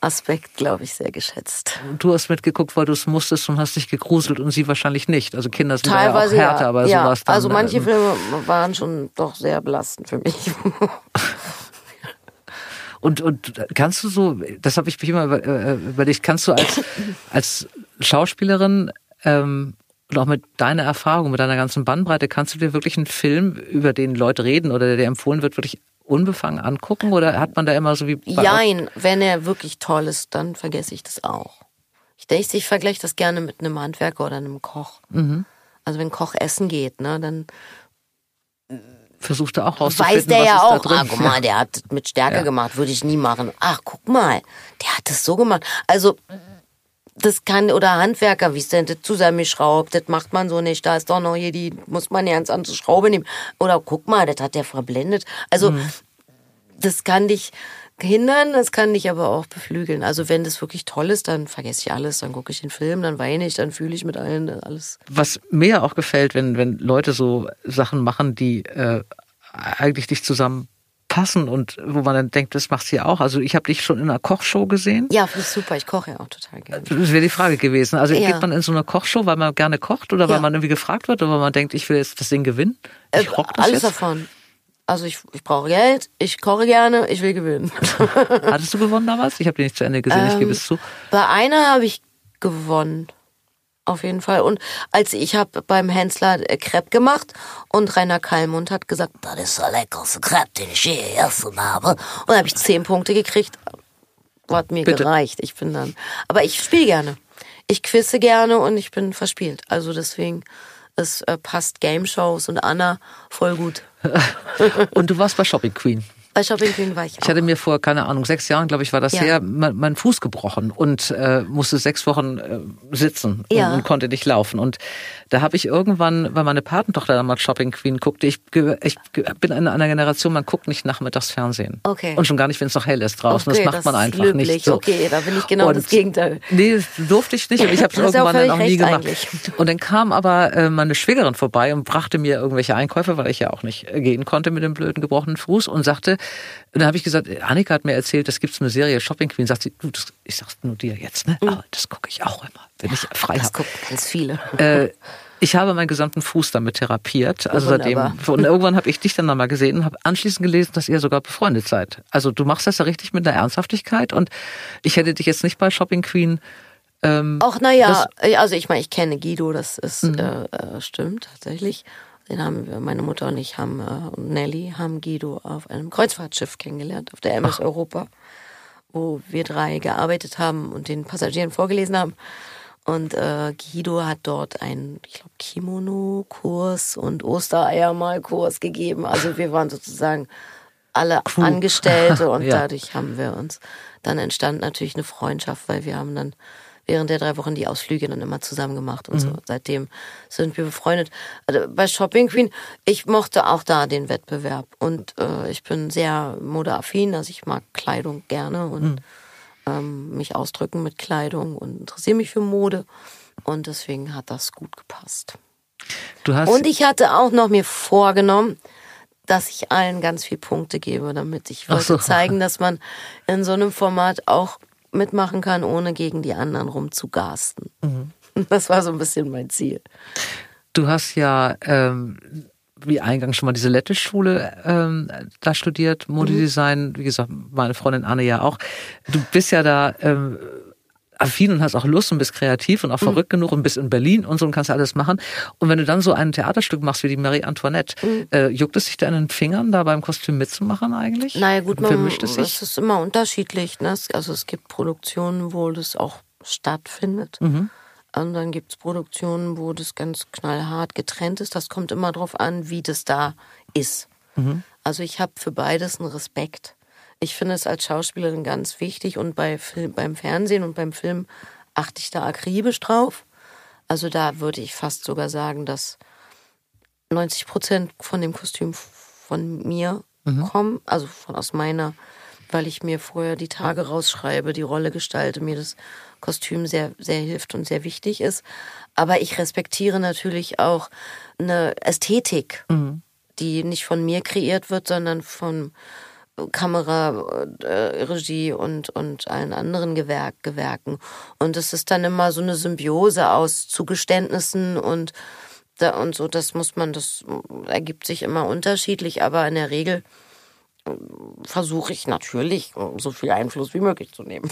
Aspekt, glaube ich, sehr geschätzt. Du hast mitgeguckt, weil du es musstest und hast dich gegruselt und sie wahrscheinlich nicht. Also Kinder sind Teilweise ja auch härter, ja. aber ja. sowas dann. Also manche ähm, Filme waren schon doch sehr belastend für mich. Und, und kannst du so, das habe ich mich immer äh, überlegt, kannst du als, als Schauspielerin ähm, und auch mit deiner Erfahrung, mit deiner ganzen Bandbreite, kannst du dir wirklich einen Film, über den Leute reden oder der dir empfohlen wird, wirklich unbefangen angucken? Oder hat man da immer so wie Jein, wenn er wirklich toll ist, dann vergesse ich das auch. Ich denke, ich vergleiche das gerne mit einem Handwerker oder einem Koch. Mhm. Also wenn Koch essen geht, ne, dann versuchst du auch rauszufinden, weiß der was ja ist auch, da drin? ah, guck mal, der hat das mit Stärke Ja. gemacht, würde ich nie machen. Ach, guck mal, der hat das so gemacht. Also das kann, oder Handwerker, wie es denn das zusammengeschraubt, das macht man so nicht, da ist doch noch hier die, muss man ja ganz andere Schraube nehmen. Oder guck mal, das hat der verblendet. Also, Mhm. das kann dich hindern, das kann dich aber auch beflügeln. Also, wenn das wirklich toll ist, dann vergesse ich alles, dann gucke ich den Film, dann weine ich, dann fühle ich mit allen alles. Was mir auch gefällt, wenn, wenn Leute so Sachen machen, die äh, eigentlich nicht zusammenpassen und wo man dann denkt, das macht sie auch. Also ich habe dich schon in einer Kochshow gesehen. Ja, finde ich super, ich koche ja auch total gerne. Das wäre die Frage gewesen. Also Ja. geht man in so eine Kochshow, weil man gerne kocht oder weil Ja. man irgendwie gefragt wird oder weil man denkt, ich will jetzt das Ding gewinnen? Ich Äh, rock das alles jetzt. davon. Also ich, ich brauche Geld, ich koche gerne, ich will gewinnen. Hattest du gewonnen damals? Ich habe die nicht zu Ende gesehen, ich Ähm, gebe es zu. Bei einer habe ich gewonnen. Auf jeden Fall. Und als ich habe beim Hensler äh, Crepe gemacht und Rainer Kallmund hat gesagt, das ist der leckerste Crepe, den ich je gegessen habe. Und da habe ich zehn Punkte gekriegt. Hat mir Bitte. gereicht. Ich bin dann. Aber ich spiele gerne. Ich quizze gerne und ich bin verspielt. Also deswegen, es äh, passt Game Shows und Anna voll gut. Und du warst bei Shopping Queen. Bei Shopping Queen war ich auch. Ich hatte mir vor, keine Ahnung, sechs Jahren, glaube ich, war das Ja. her, mein, mein Fuß gebrochen und äh, musste sechs Wochen äh, sitzen Ja. und, und konnte nicht laufen. Und da habe ich irgendwann, weil meine Patentochter damals Shopping Queen guckte, ich, ich bin in einer Generation, man guckt nicht nachmittags Fernsehen. Okay. Und schon gar nicht, wenn es noch hell ist draußen. Okay, das macht man ist einfach löblich. nicht. So. Okay, da bin ich genau das Gegenteil. Nee, das durfte ich nicht, aber ich habe es Das irgendwann dann auch nie gemacht. eigentlich. Und dann kam aber äh, meine Schwägerin vorbei und brachte mir irgendwelche Einkäufe, weil ich ja auch nicht äh, gehen konnte mit dem blöden gebrochenen Fuß und sagte, und dann habe ich gesagt, Annika hat mir erzählt, es gibt eine Serie Shopping Queen. Sagt sie, du, das, ich sag's nur dir jetzt, ne? Aber das gucke ich auch immer, wenn ich frei Mhm. Das habe. gucken ganz viele. Äh, ich habe meinen gesamten Fuß damit therapiert. Also Wunderbar. seitdem. Und irgendwann habe ich dich dann nochmal gesehen und habe anschließend gelesen, dass ihr sogar befreundet seid. Also du machst das ja richtig mit einer Ernsthaftigkeit und ich hätte dich jetzt nicht bei Shopping Queen. Ähm, Auch naja, also ich meine, ich kenne Guido, das ist äh, äh, stimmt tatsächlich. Den haben wir, meine Mutter und ich haben äh, und Nelly haben Guido auf einem Kreuzfahrtschiff kennengelernt, auf der MS Europa, wo wir drei gearbeitet haben und den Passagieren vorgelesen haben. Und äh, Guido hat dort einen, ich glaube, Kimono-Kurs und Ostereiermal-Kurs gegeben. Also wir waren sozusagen alle Angestellte und Ja. dadurch haben wir uns, dann entstand natürlich eine Freundschaft, weil wir haben dann während der drei Wochen die Ausflüge dann immer zusammen gemacht und so. Seitdem sind wir befreundet. Also bei Shopping Queen, ich mochte auch da den Wettbewerb und äh, ich bin sehr modeaffin, also ich mag Kleidung gerne und ähm, mich ausdrücken mit Kleidung und interessiere mich für Mode und deswegen hat das gut gepasst. du hast Und ich hatte auch noch mir vorgenommen, dass ich allen ganz viel Punkte gebe, damit ich wollte so. zeigen, dass man in so einem Format auch mitmachen kann, ohne gegen die anderen rumzugasten. Mhm. Das war so ein bisschen mein Ziel. Du hast ja, ähm, wie eingangs schon mal diese Lettisch-Schule ähm, da studiert, Modedesign, wie gesagt, meine Freundin Anne ja auch. Du bist ja da ähm, affin und hast auch Lust und bist kreativ und auch verrückt genug und bist in Berlin und so und kannst alles machen. Und wenn du dann so ein Theaterstück machst wie die Marie Antoinette, äh, juckt es sich da in den Fingern, da beim Kostüm mitzumachen eigentlich? Naja gut, man, es es sich? ist immer unterschiedlich. Ne? Also es gibt Produktionen, wo das auch stattfindet. Mhm. Und dann gibt es Produktionen, wo das ganz knallhart getrennt ist. Das kommt immer darauf an, wie das da ist. Mhm. Also ich habe für beides einen Respekt. Ich finde es als Schauspielerin ganz wichtig und bei Film, beim Fernsehen und beim Film achte ich da akribisch drauf. Also da würde ich fast sogar sagen, dass 90 Prozent von dem Kostüm von mir kommen, also von aus meiner, weil ich mir vorher die Tage rausschreibe, die Rolle gestalte, mir das Kostüm sehr, sehr hilft und sehr wichtig ist. Aber ich respektiere natürlich auch eine Ästhetik, die nicht von mir kreiert wird, sondern von Kamera, äh, Regie und, und allen anderen Gewerk, Gewerken. Und es ist dann immer so eine Symbiose aus Zugeständnissen und, da, und so, das muss man, das ergibt sich immer unterschiedlich, aber in der Regel äh, versuche ich natürlich, so viel Einfluss wie möglich zu nehmen.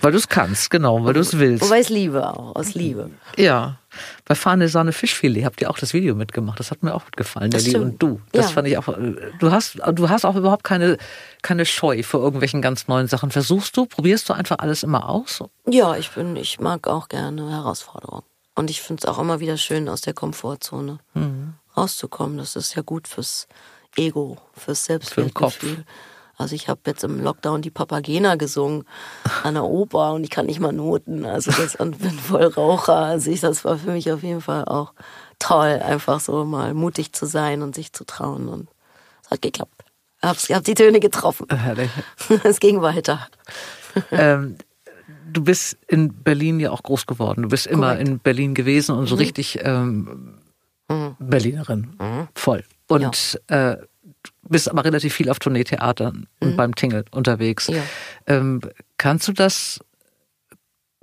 Weil du es kannst, genau, weil du es willst. Wobei es Liebe auch, aus Liebe. Ja, bei Fahne Sahne Fischfilet habt ihr auch das Video mitgemacht. Das hat mir auch gut gefallen, Das Nelly und du. Das Ja. fand ich auch. äh, Du hast, du hast auch überhaupt keine, keine Scheu vor irgendwelchen ganz neuen Sachen. Versuchst du, probierst du einfach alles immer aus? Ja, ich bin, ich mag auch gerne Herausforderungen. Und ich finde es auch immer wieder schön, aus der Komfortzone rauszukommen. Das ist ja gut fürs Ego, fürs Kopf. Also ich habe jetzt im Lockdown die Papagena gesungen an der Oper und ich kann nicht mal Noten. Also das und bin voll Raucher. Also ich, das war für mich auf jeden Fall auch toll, einfach so mal mutig zu sein und sich zu trauen. Und es hat geklappt. Ich habe hab die Töne getroffen. Herrlich. Es ging weiter. Ähm, du bist in Berlin ja auch groß geworden. Du bist immer Korrekt. in Berlin gewesen und so Mhm. richtig ähm, Berlinerin. Mhm. Voll. Und äh, du bist aber relativ viel auf Tourneetheatern und beim Tingle unterwegs. Mhm. Ja. Ähm, kannst du das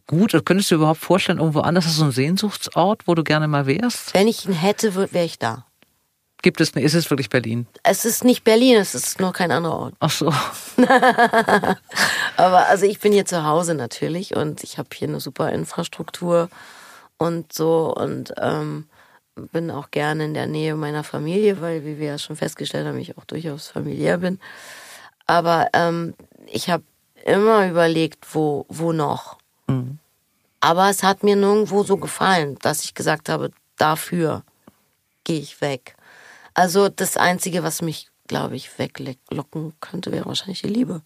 gut, oder könntest du dir überhaupt vorstellen, irgendwo anders, du so einen Sehnsuchtsort, wo du gerne mal wärst? Wenn ich ihn hätte, wäre ich da. Gibt es, ist es wirklich Berlin? Es ist nicht Berlin, es ist nur kein anderer Ort. Ach so. Aber also ich bin hier zu Hause natürlich und ich habe hier eine super Infrastruktur und so und ähm, bin auch gerne in der Nähe meiner Familie, weil, wie wir ja schon festgestellt haben, ich auch durchaus familiär bin. Aber ähm, ich habe immer überlegt, wo, wo noch. Aber es hat mir nirgendwo so gefallen, dass ich gesagt habe, dafür gehe ich weg. Also das Einzige, was mich, glaube ich, weglocken könnte, wäre wahrscheinlich die Liebe.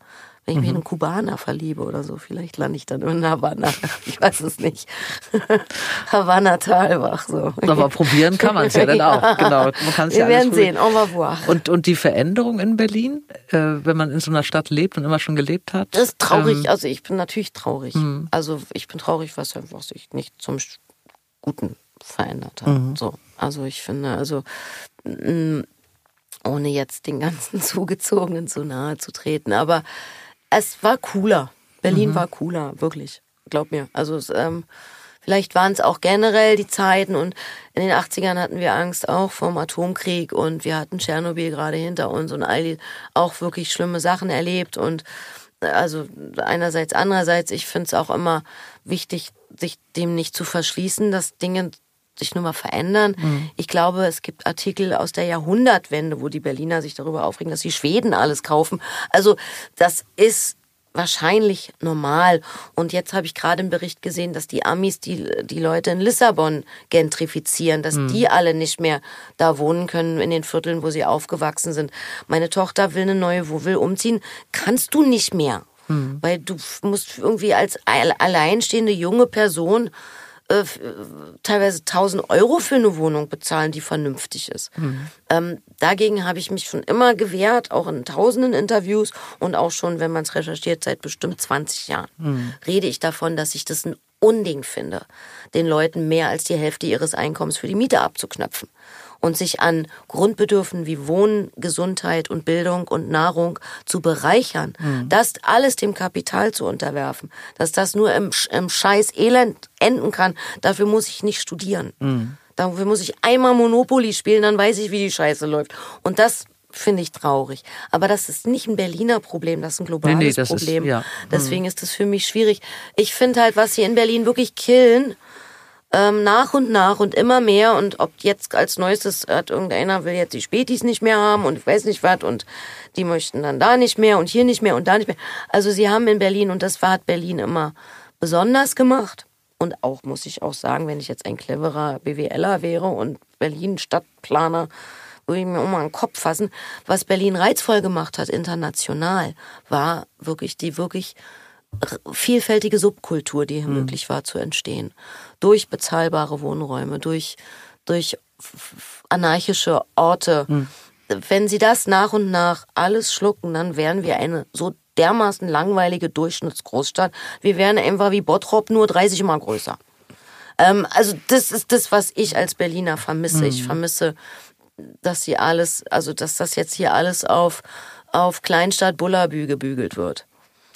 Wenn ich mich in einen Kubaner verliebe oder so, vielleicht lande ich dann in Havanna. Ich weiß es nicht. Havanna Talbach, so. Aber probieren kann man es ja dann auch. Genau. Man kann's Wir ja werden sehen. Au revoir. Und, und die Veränderung in Berlin, äh, wenn man in so einer Stadt lebt und immer schon gelebt hat? Das ist traurig. Ähm, also ich bin natürlich traurig. Also ich bin traurig, was einfach sich nicht zum Guten verändert hat. So. Also ich finde, also mm, ohne jetzt den ganzen Zugezogenen zu nahe zu treten, aber es war cooler. Berlin war cooler, wirklich. Glaub mir. Also es, ähm, vielleicht waren es auch generell die Zeiten und in den 80ern hatten wir Angst auch vom Atomkrieg und wir hatten Tschernobyl gerade hinter uns und all die auch wirklich schlimme Sachen erlebt und äh, also einerseits, andererseits, ich finde es auch immer wichtig, sich dem nicht zu verschließen, dass Dinge sich nur mal verändern. Ich glaube, es gibt Artikel aus der Jahrhundertwende, wo die Berliner sich darüber aufregen, dass die Schweden alles kaufen. Also das ist wahrscheinlich normal. Und jetzt habe ich gerade einen Bericht gesehen, dass die Amis die, die Leute in Lissabon gentrifizieren, dass die alle nicht mehr da wohnen können in den Vierteln, wo sie aufgewachsen sind. Meine Tochter will eine neue, wo will umziehen, kannst du nicht mehr. Weil du musst irgendwie als al- alleinstehende junge Person äh, äh, teilweise 1000 Euro für eine Wohnung bezahlen, die vernünftig ist. Ähm, dagegen habe ich mich schon immer gewehrt, auch in tausenden Interviews und auch schon, wenn man es recherchiert, seit bestimmt 20 Jahren. Rede ich davon, dass ich das ein Unding finde, den Leuten mehr als die Hälfte ihres Einkommens für die Miete abzuknöpfen und sich an Grundbedürfen wie Wohnen, Gesundheit und Bildung und Nahrung zu bereichern, das alles dem Kapital zu unterwerfen, dass das nur im, im Scheiß Elend enden kann, dafür muss ich nicht studieren. Dafür muss ich einmal Monopoly spielen, dann weiß ich, wie die Scheiße läuft. Und das finde ich traurig. Aber das ist nicht ein Berliner Problem, das ist ein globales Nee, nee, das ist- Problem. ja. Deswegen ist das für mich schwierig. Ich finde halt, was hier in Berlin wirklich killen, ähm, nach und nach und immer mehr und ob jetzt als neuestes hat irgendeiner will jetzt die Spätis nicht mehr haben und ich weiß nicht was und die möchten dann da nicht mehr und hier nicht mehr und da nicht mehr. Also sie haben in Berlin und das war, hat Berlin immer besonders gemacht und auch muss ich auch sagen, wenn ich jetzt ein cleverer BWLer wäre und Berlin Stadtplaner würde ich mir auch mal einen Kopf fassen. Was Berlin reizvoll gemacht hat international, war wirklich die wirklich vielfältige Subkultur, die hier möglich war zu entstehen. Durch bezahlbare Wohnräume, durch, durch anarchische Orte. Wenn sie das nach und nach alles schlucken, dann wären wir eine so dermaßen langweilige Durchschnittsgroßstadt. Wir wären einfach wie Bottrop, nur 30 Mal größer. Ähm, also das ist das, was ich als Berliner vermisse. Ich vermisse, dass sie alles, also dass das jetzt hier alles auf, auf Kleinstadt Bullabü gebügelt wird.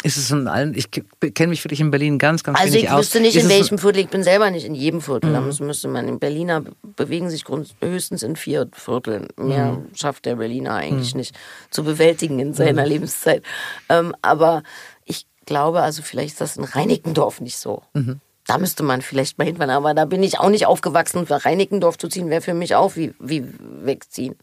Ist es in allen, ich kenne mich wirklich in Berlin ganz, ganz Also wenig ich aus. wüsste nicht, Ist in welchem Viertel. Ich bin selber nicht in jedem Viertel. Da müsste, müsste man in Berliner be- bewegen sich höchstens in vier Vierteln. Mehr schafft der Berliner eigentlich nicht zu bewältigen in seiner Lebenszeit. Ähm, aber ich glaube, also vielleicht ist das in Reinickendorf nicht so. Da müsste man vielleicht mal hinfahren. Aber da bin ich auch nicht aufgewachsen. Reinickendorf zu ziehen, wäre für mich auch wie, wie wegziehen.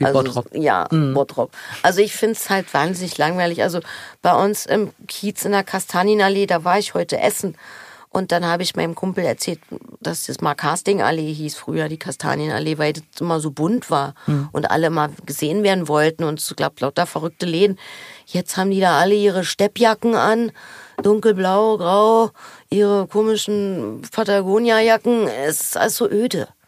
Wie also, Bottrop. Ja, Bottrop. Also ich finde es halt wahnsinnig langweilig. Also bei uns im Kiez in der Kastanienallee, da war ich heute essen. Und dann habe ich meinem Kumpel erzählt, dass das mal Castingallee hieß, früher die Kastanienallee, weil das immer so bunt war und alle mal gesehen werden wollten und so, glaub, lauter verrückte Läden. Jetzt haben die da alle ihre Steppjacken an, dunkelblau, grau, ihre komischen Patagonia-Jacken. Es ist alles so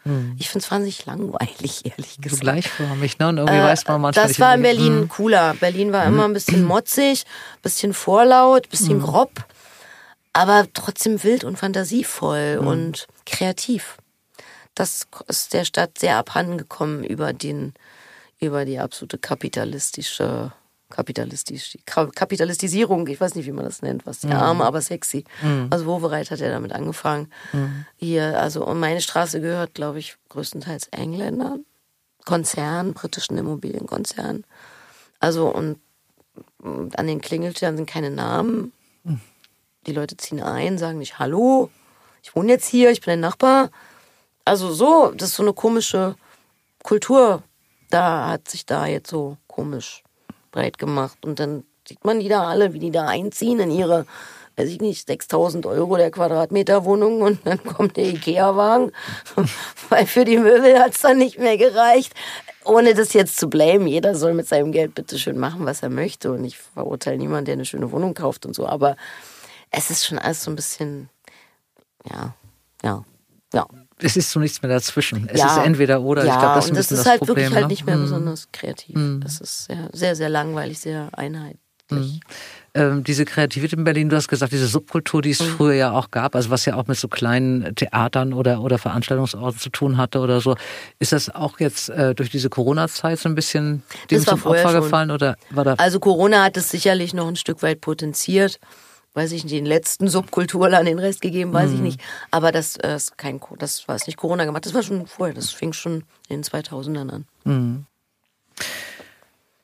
öde. Ich finde es wahnsinnig langweilig, ehrlich So gesagt. gleichförmig, ne? Und irgendwie weiß man manchmal Äh, Das war in Berlin cooler. Berlin war immer ein bisschen motzig, bisschen vorlaut, bisschen grob, aber trotzdem wild und fantasievoll und kreativ. Das ist der Stadt sehr abhanden gekommen über den, über die absolute kapitalistische, kapitalistisch, Ka- Kapitalistisierung, ich weiß nicht, wie man das nennt, was der Arme, aber sexy. Also Wowereit hat ja damit angefangen. Hier, also, und meine Straße gehört, glaube ich, größtenteils Engländern. Konzern, britischen Immobilienkonzern. Also und, an den Klingelschildern sind keine Namen. Die Leute ziehen ein, sagen nicht Hallo, ich wohne jetzt hier, ich bin ein Nachbar. Also so, das ist so eine komische Kultur. Da hat sich da jetzt so komisch breit gemacht. Und dann sieht man die da alle, wie die da einziehen in ihre, weiß ich nicht, 6000 Euro der Quadratmeter Wohnung und dann kommt der Ikea-Wagen, weil für die Möbel hat's dann nicht mehr gereicht. Ohne das jetzt zu blamen, jeder soll mit seinem Geld bitte schön machen, was er möchte. Und ich verurteile niemanden, der eine schöne Wohnung kauft und so. Aber es ist schon alles so ein bisschen, ja, ja, ja. Es ist so nichts mehr dazwischen. Es ja. ist entweder oder. Ja, ich glaube, das und das ist das halt Problem. wirklich halt ne? nicht mehr Mhm. besonders kreativ. Das ist sehr, sehr, sehr langweilig, sehr einheitlich. ähm, diese Kreativität in Berlin, du hast gesagt, diese Subkultur, die es Mhm. früher ja auch gab, also was ja auch mit so kleinen Theatern oder, oder Veranstaltungsorten zu tun hatte oder so, ist das auch jetzt äh, durch diese Corona-Zeit so ein bisschen dem zum Opfer schon. gefallen oder war da? Also Corona hat es sicherlich noch ein Stück weit potenziert. Weiß ich nicht, den letzten Subkulturlern den Rest gegeben, weiß ich Mhm. nicht. Aber das, äh, ist kein, das war es nicht Corona gemacht. Das war schon vorher. Das fing schon in den 2000ern an.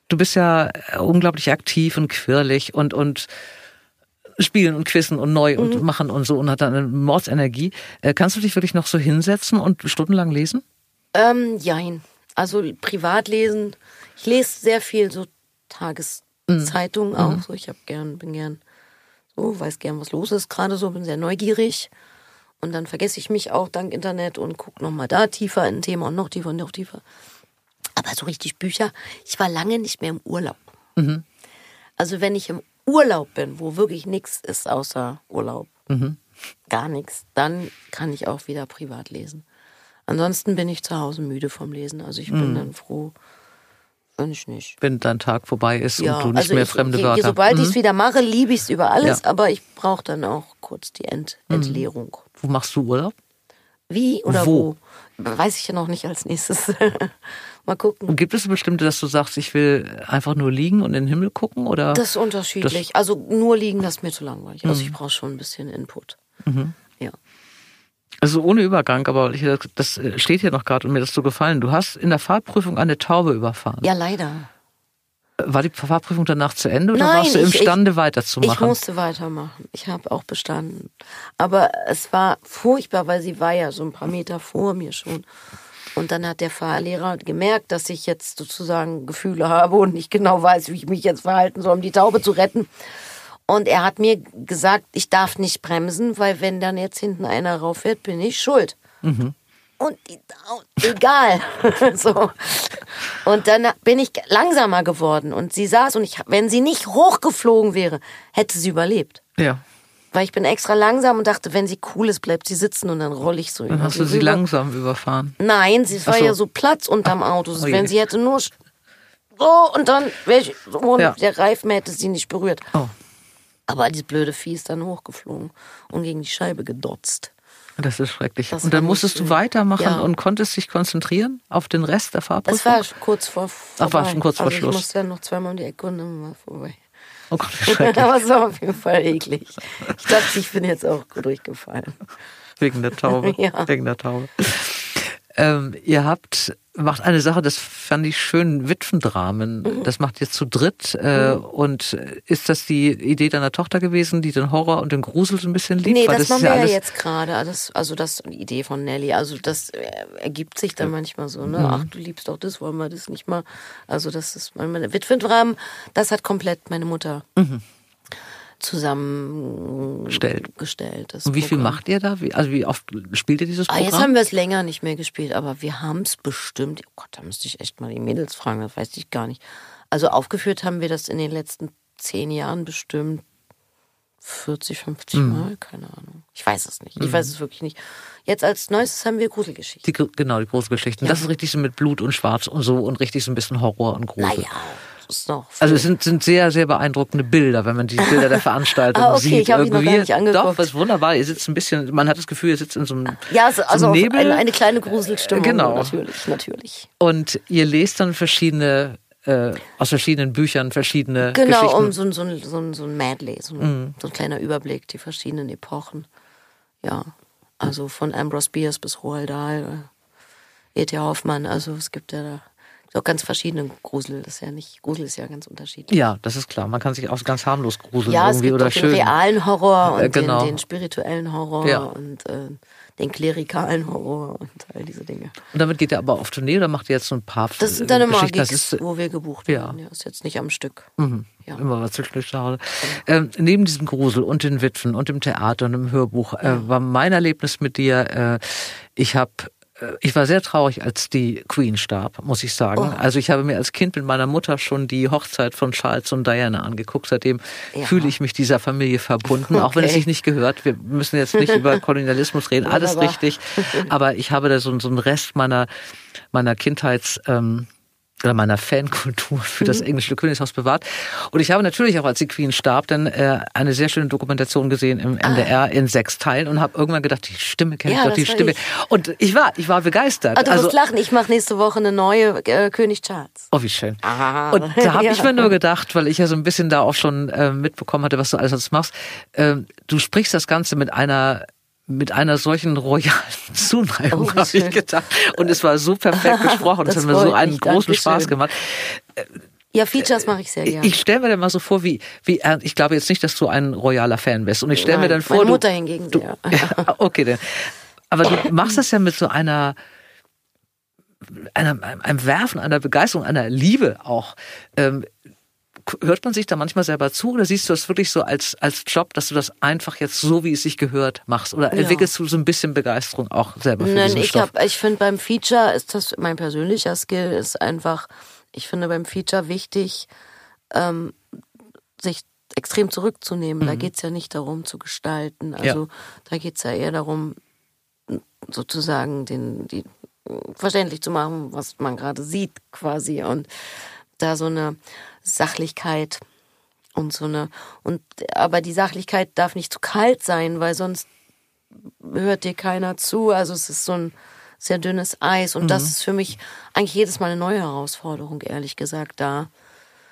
Du bist ja äh, unglaublich aktiv und quirlig und, und spielen und quizzen und neu Mhm. und machen und so und hat dann eine Mordsenergie. Äh, kannst du dich wirklich noch so hinsetzen und stundenlang lesen? Ähm, jein. Also privat lesen. Ich lese sehr viel so Tageszeitungen auch. So, ich hab gern, bin gern so, weiß gern, was los ist gerade so, bin sehr neugierig. Und dann vergesse ich mich auch dank Internet und gucke nochmal da tiefer in ein Thema und noch tiefer und noch tiefer. Aber so richtig Bücher, ich war lange nicht mehr im Urlaub. Also wenn ich im Urlaub bin, wo wirklich nichts ist außer Urlaub, gar nichts, dann kann ich auch wieder privat lesen. Ansonsten bin ich zu Hause müde vom Lesen. Also ich bin dann froh, wenn ich nicht. Wenn dein Tag vorbei ist Ja, und du nicht also mehr ich, fremde je, Wörter. Sobald Mhm. ich es wieder mache, liebe ich es über alles, Ja. aber ich brauche dann auch kurz die Ent Entleerung. Wo machst du Urlaub? Wie oder Wo? wo? Weiß ich ja noch nicht als nächstes. Mal gucken. Und gibt es bestimmte, dass du sagst, ich will einfach nur liegen und in den Himmel gucken? Oder? Das ist unterschiedlich. also nur liegen, das ist mir zu langweilig. Mhm. Also ich brauche schon ein bisschen Input. Ja. Also ohne Übergang, aber ich, das äh, steht hier noch gerade und mir das so gefallen. Du hast in der Fahrprüfung eine Taube überfahren. ja, leider. War die Fahrprüfung danach zu Ende oder Nein, warst du ich- imstande Ich weiterzumachen? musste weitermachen. Ich habe auch bestanden. Aber es war furchtbar, weil sie war ja so ein paar Meter vor mir schon. Und dann hat der Fahrlehrer gemerkt, dass ich jetzt sozusagen Gefühle habe und nicht genau weiß, wie ich mich jetzt verhalten soll, um die Taube zu retten. Und er hat mir gesagt, ich darf nicht bremsen, weil wenn dann jetzt hinten einer rauffährt, bin ich schuld. Und die egal. so. Und dann bin ich langsamer geworden und sie saß und ich, wenn sie nicht hochgeflogen wäre, hätte sie überlebt. ja. Weil ich bin extra langsam und dachte, wenn sie cool ist, bleibt sie sitzen und dann rolle ich so Dann hast du sie rüber. langsam überfahren. Nein, sie war so. ja so Platz unterm Auto. Oh wenn sie hätte nur so und dann wäre ich so und Ja. der Reifen hätte sie nicht berührt. Oh, Aber dieses blöde Vieh ist dann hochgeflogen und gegen die Scheibe gedotzt. das ist schrecklich. Das und dann musstest du weitermachen Ja. und konntest dich konzentrieren auf den Rest der Fahrprüfung? Es war kurz vor vorbei. war schon kurz vor also Schluss. Ich musste dann noch zweimal um die Ecke und dann war vorbei. oh Gott, wie schrecklich. Aber es war auf jeden Fall eklig. Ich dachte, ich bin jetzt auch durchgefallen. Wegen der Taube. Ja. Wegen der Taube. Ähm, ihr habt, macht eine Sache, das fand ich schön, Witwendramen. Mhm. Das macht ihr zu dritt. Äh, Und ist das die Idee deiner Tochter gewesen, die den Horror und den Grusel so ein bisschen liebt? Nee, Weil das, ist machen wir ja jetzt gerade. Das, also das ist die Idee von Nelly. Also das äh, ergibt sich dann manchmal so, ne? Mhm. Ach, du liebst doch das, wollen wir das nicht mal. Also das ist meine Witwendramen, das hat komplett meine Mutter Mhm. Zusammengestellt. Gestellt. Und wie viel macht ihr da? Wie, also wie oft spielt ihr dieses Programm? Ah, jetzt haben wir es länger nicht mehr gespielt, aber wir haben es bestimmt. Oh Gott, da müsste ich echt mal die Mädels fragen, das weiß ich gar nicht. Also aufgeführt haben wir das in den letzten zehn Jahren bestimmt 40, 50 mhm. Mal, keine Ahnung. Ich weiß es nicht. Ich mhm. weiß es wirklich nicht. Jetzt als neuestes haben wir Gruselgeschichten. Die, genau, die Gruselgeschichten. Ja. Das ist richtig so mit Blut und Schwarz und so und richtig so ein bisschen Horror und Grusel. Naja, ist noch. Also es sind, sind sehr, sehr beeindruckende Bilder, wenn man die Bilder der Veranstaltung ah, okay, sieht. Ich habe noch gar nicht angeguckt. Doch, ist wunderbar. Ihr sitzt ein bisschen, man hat das Gefühl, ihr sitzt in so einem, ja, also, also so Nebel. Eine, eine kleine Gruselstimmung. Genau. Natürlich, natürlich. Und ihr lest dann verschiedene äh, aus verschiedenen Büchern verschiedene genau, Geschichten. um so, so, so, so ein Medley, so ein, mm. so ein kleiner Überblick, die verschiedenen Epochen. Ja, also von Ambrose Bierce bis Roald Dahl, äh, E.T. Hoffmann, also es gibt ja da auch ganz verschiedene Grusel. Das ist ja nicht, Grusel ist ja ganz unterschiedlich. Ja, das ist klar. Man kann sich auch ganz harmlos gruseln ja, irgendwie es gibt oder schön. Den realen Horror und äh, genau. den, den, spirituellen Horror ja. und äh, den klerikalen Horror und all diese Dinge. Und damit geht er aber auf Tournee oder macht ihr jetzt so ein paar Das sind dann immer Gigs, ist, wo wir gebucht ja. werden. Ja, ist jetzt nicht am Stück. Mhm. Ja. Immer was zwischendurch. Ähm, neben diesem Grusel und den Witwen und dem Theater und dem Hörbuch äh, war mein Erlebnis mit dir, äh, ich habe äh, ich war sehr traurig, als die Queen starb, muss ich sagen. Oh. Also ich habe mir als Kind mit meiner Mutter schon die Hochzeit von Charles und Diana angeguckt. Seitdem ja. fühle ich mich dieser Familie verbunden, okay. auch wenn es sich nicht gehört. Wir müssen jetzt nicht über Kolonialismus reden, alles richtig. Aber ich habe da so, so einen Rest meiner, meiner Kindheits... Ähm, oder meiner Fankultur für das mhm. englische Königshaus bewahrt. Und ich habe natürlich auch, als die Queen starb, dann äh, eine sehr schöne Dokumentation gesehen im NDR ah. in sechs Teilen und habe irgendwann gedacht, die Stimme kenne ja, ich doch, die Stimme. Ich. Und ich war, ich war begeistert. Aber ah, du also, musst lachen, ich mache nächste Woche eine neue äh, König Charles. Oh, wie schön. Ah. Und da habe ja. ich mir nur gedacht, weil ich ja so ein bisschen da auch schon äh, mitbekommen hatte, was du alles machst, äh, du sprichst das Ganze mit einer mit einer solchen royalen Zuneigung, oh, habe ich gedacht. Und es war so perfekt gesprochen. Es hat mir so einen großen Dankeschön. Spaß gemacht. Ja, Features mache ich sehr gerne. Ich stelle mir dann mal so vor, wie, wie ich glaube jetzt nicht, dass du ein royaler Fan bist. Und ich stelle mir dann vor. Meine Mutter du, hingegen du, ja. Okay, denn. Aber du machst das ja mit so einer, einer einem Werfen, einer Begeisterung, einer Liebe auch. Ähm, hört man sich da manchmal selber zu oder siehst du das wirklich so als, als Job, dass du das einfach jetzt so, wie es sich gehört, machst? Oder ja. entwickelst du so ein bisschen Begeisterung auch selber für Nein, ich Stoff? Hab, ich finde beim Feature ist das, mein persönlicher Skill ist einfach, ich finde beim Feature wichtig, ähm, sich extrem zurückzunehmen. Mhm. Da geht's ja nicht darum zu gestalten. Also ja. da geht's ja eher darum, sozusagen den, die, verständlich zu machen, was man gerade sieht quasi. Und da so eine Sachlichkeit und so eine und aber die Sachlichkeit darf nicht zu kalt sein, weil sonst hört dir keiner zu. Also es ist so ein sehr dünnes Eis und mhm. das ist für mich eigentlich jedes Mal eine neue Herausforderung, ehrlich gesagt, da.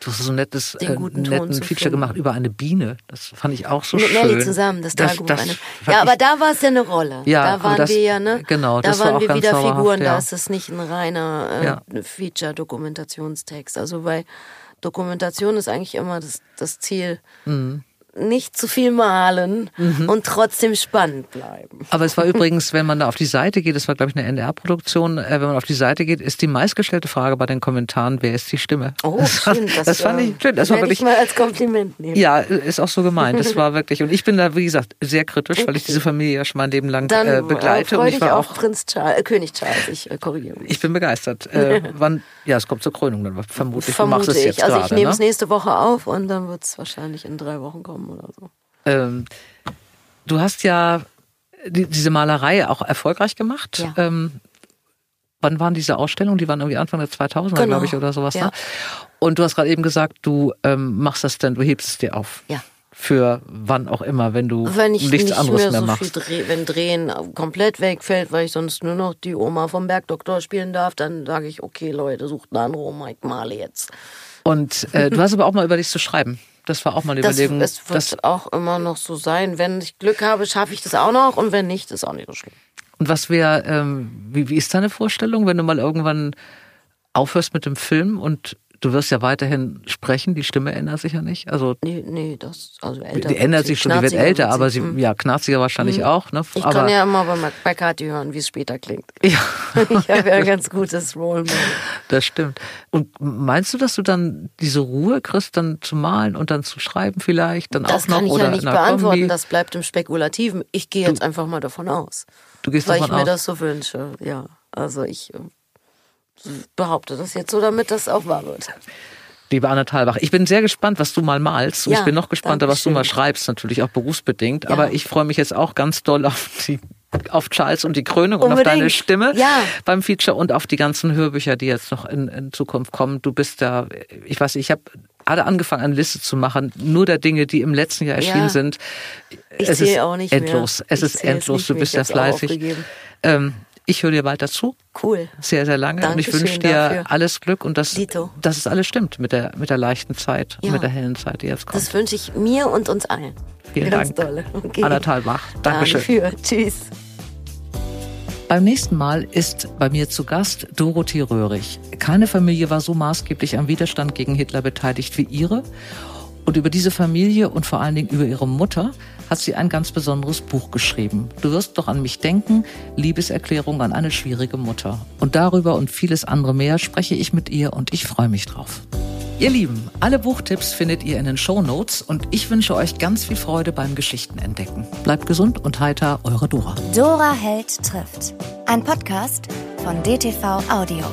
Du hast so ein nettes, äh, netten Feature gemacht über eine Biene. Das fand ich auch so Mit schön. Nelly zusammen, das, das, das eine, Ja, aber da war es ja eine Rolle. Ja, da waren das, wir ja, ne? Genau, da das waren war wir wieder Figuren, ja. da ist es nicht ein reiner äh, ja. Feature-Dokumentationstext. Also bei Dokumentation ist eigentlich immer das, das Ziel. Mhm nicht zu viel malen mhm. und trotzdem spannend bleiben. Aber es war übrigens, wenn man da auf die Seite geht, das war glaube ich eine NDR-Produktion, äh, wenn man auf die Seite geht, ist die meistgestellte Frage bei den Kommentaren, wer ist die Stimme? Oh, das schön. Das, das fand ich schön. Das war wirklich ich mal als Kompliment nehmen. Ja, ist auch so gemeint. Das war wirklich und ich bin da wie gesagt sehr kritisch, weil ich diese Familie ja schon mein Leben lang Dann, äh, begleite äh, und ich war auch Prinz Charles, äh, König Charles. Ich äh, korrigiere mich. Ich bin begeistert. Äh, wann? Ja, es kommt zur Krönung dann vermutlich. Vermute du machst es jetzt ich. Also ich nehme es ne? nächste Woche auf und dann wird es wahrscheinlich in drei Wochen kommen oder so. Ähm, du hast ja die, diese Malerei auch erfolgreich gemacht. Ja. Ähm, wann waren diese Ausstellungen? Die waren irgendwie Anfang der 2000er, genau. glaube ich, oder sowas. Ja. Ne? Und du hast gerade eben gesagt, du ähm, machst das dann, du hebst es dir auf. Ja. Für wann auch immer, wenn du wenn ich nichts nicht anderes mehr, mehr so machst. Viel dreh, wenn Drehen komplett wegfällt, weil ich sonst nur noch die Oma vom Bergdoktor spielen darf, dann sage ich, okay, Leute, sucht eine andere Oma, ich male jetzt. Und äh, du hast aber auch mal überlegt zu schreiben. Das war auch mal eine das, Überlegung. Es wird das auch immer noch so sein. Wenn ich Glück habe, schaffe ich das auch noch und wenn nicht, ist auch nicht so schlimm. Und was wäre, ähm, wie, wie ist deine Vorstellung, wenn du mal irgendwann aufhörst mit dem Film und du wirst ja weiterhin sprechen, die Stimme ändert sich ja nicht. Also nee, nee, das also älter. Die ändert sich schon, die wird älter, aber sie, mhm. ja, knarziger wahrscheinlich mhm. auch. Ne? Ich aber, kann ja immer bei McCarthy hören, wie es später klingt. Ja. ich habe ja ein ganz gutes Model. Das stimmt. Und meinst du, dass du dann diese Ruhe kriegst, dann zu malen und dann zu schreiben vielleicht? Dann das auch noch, kann ich oder ja nicht beantworten, Kombi? das bleibt im Spekulativen. Ich gehe jetzt du, einfach mal davon aus. Du gehst weil davon ich mir das so wünsche, ja. Also ich äh, behaupte das jetzt so, damit das auch wahr wird. Liebe Anna Thalbach, ich bin sehr gespannt, was du mal malst. Und ja, ich bin noch gespannter, was du mal schreibst, natürlich auch berufsbedingt. Ja. Aber ich freue mich jetzt auch ganz doll auf die auf Charles und die Krönung Unbedingt. und auf deine Stimme ja. beim Feature und auf die ganzen Hörbücher, die jetzt noch in, in Zukunft kommen. Du bist da, ich weiß, ich habe alle angefangen, eine Liste zu machen, nur der Dinge, die im letzten Jahr erschienen ja. sind. Ich es ist auch nicht endlos. Mehr. Es ist endlos. Du bist sehr fleißig. Ähm, ich höre dir weiter zu. Cool. Sehr, sehr lange. Dankeschön und ich wünsche dir dafür. alles Glück und dass, Dito. dass es alles stimmt mit der, mit der leichten Zeit, ja. mit der hellen Zeit, die jetzt kommt. Das wünsche ich mir und uns allen. Vielen Ganz Dank. Dolle. Okay. Anna Thalbach. Dankeschön. Dafür. Tschüss. Beim nächsten Mal ist bei mir zu Gast Dorothee Röhrig. Keine Familie war so maßgeblich am Widerstand gegen Hitler beteiligt wie ihre. Und über diese Familie und vor allen Dingen über ihre Mutter hat sie ein ganz besonderes Buch geschrieben. Du wirst doch an mich denken, Liebeserklärung an eine schwierige Mutter. Und darüber und vieles andere mehr spreche ich mit ihr und ich freue mich drauf. Ihr Lieben, alle Buchtipps findet ihr in den Show Notes und ich wünsche euch ganz viel Freude beim Geschichtenentdecken. Bleibt gesund und heiter, eure Dora. Dora Held trifft. Ein Podcast von DTV Audio.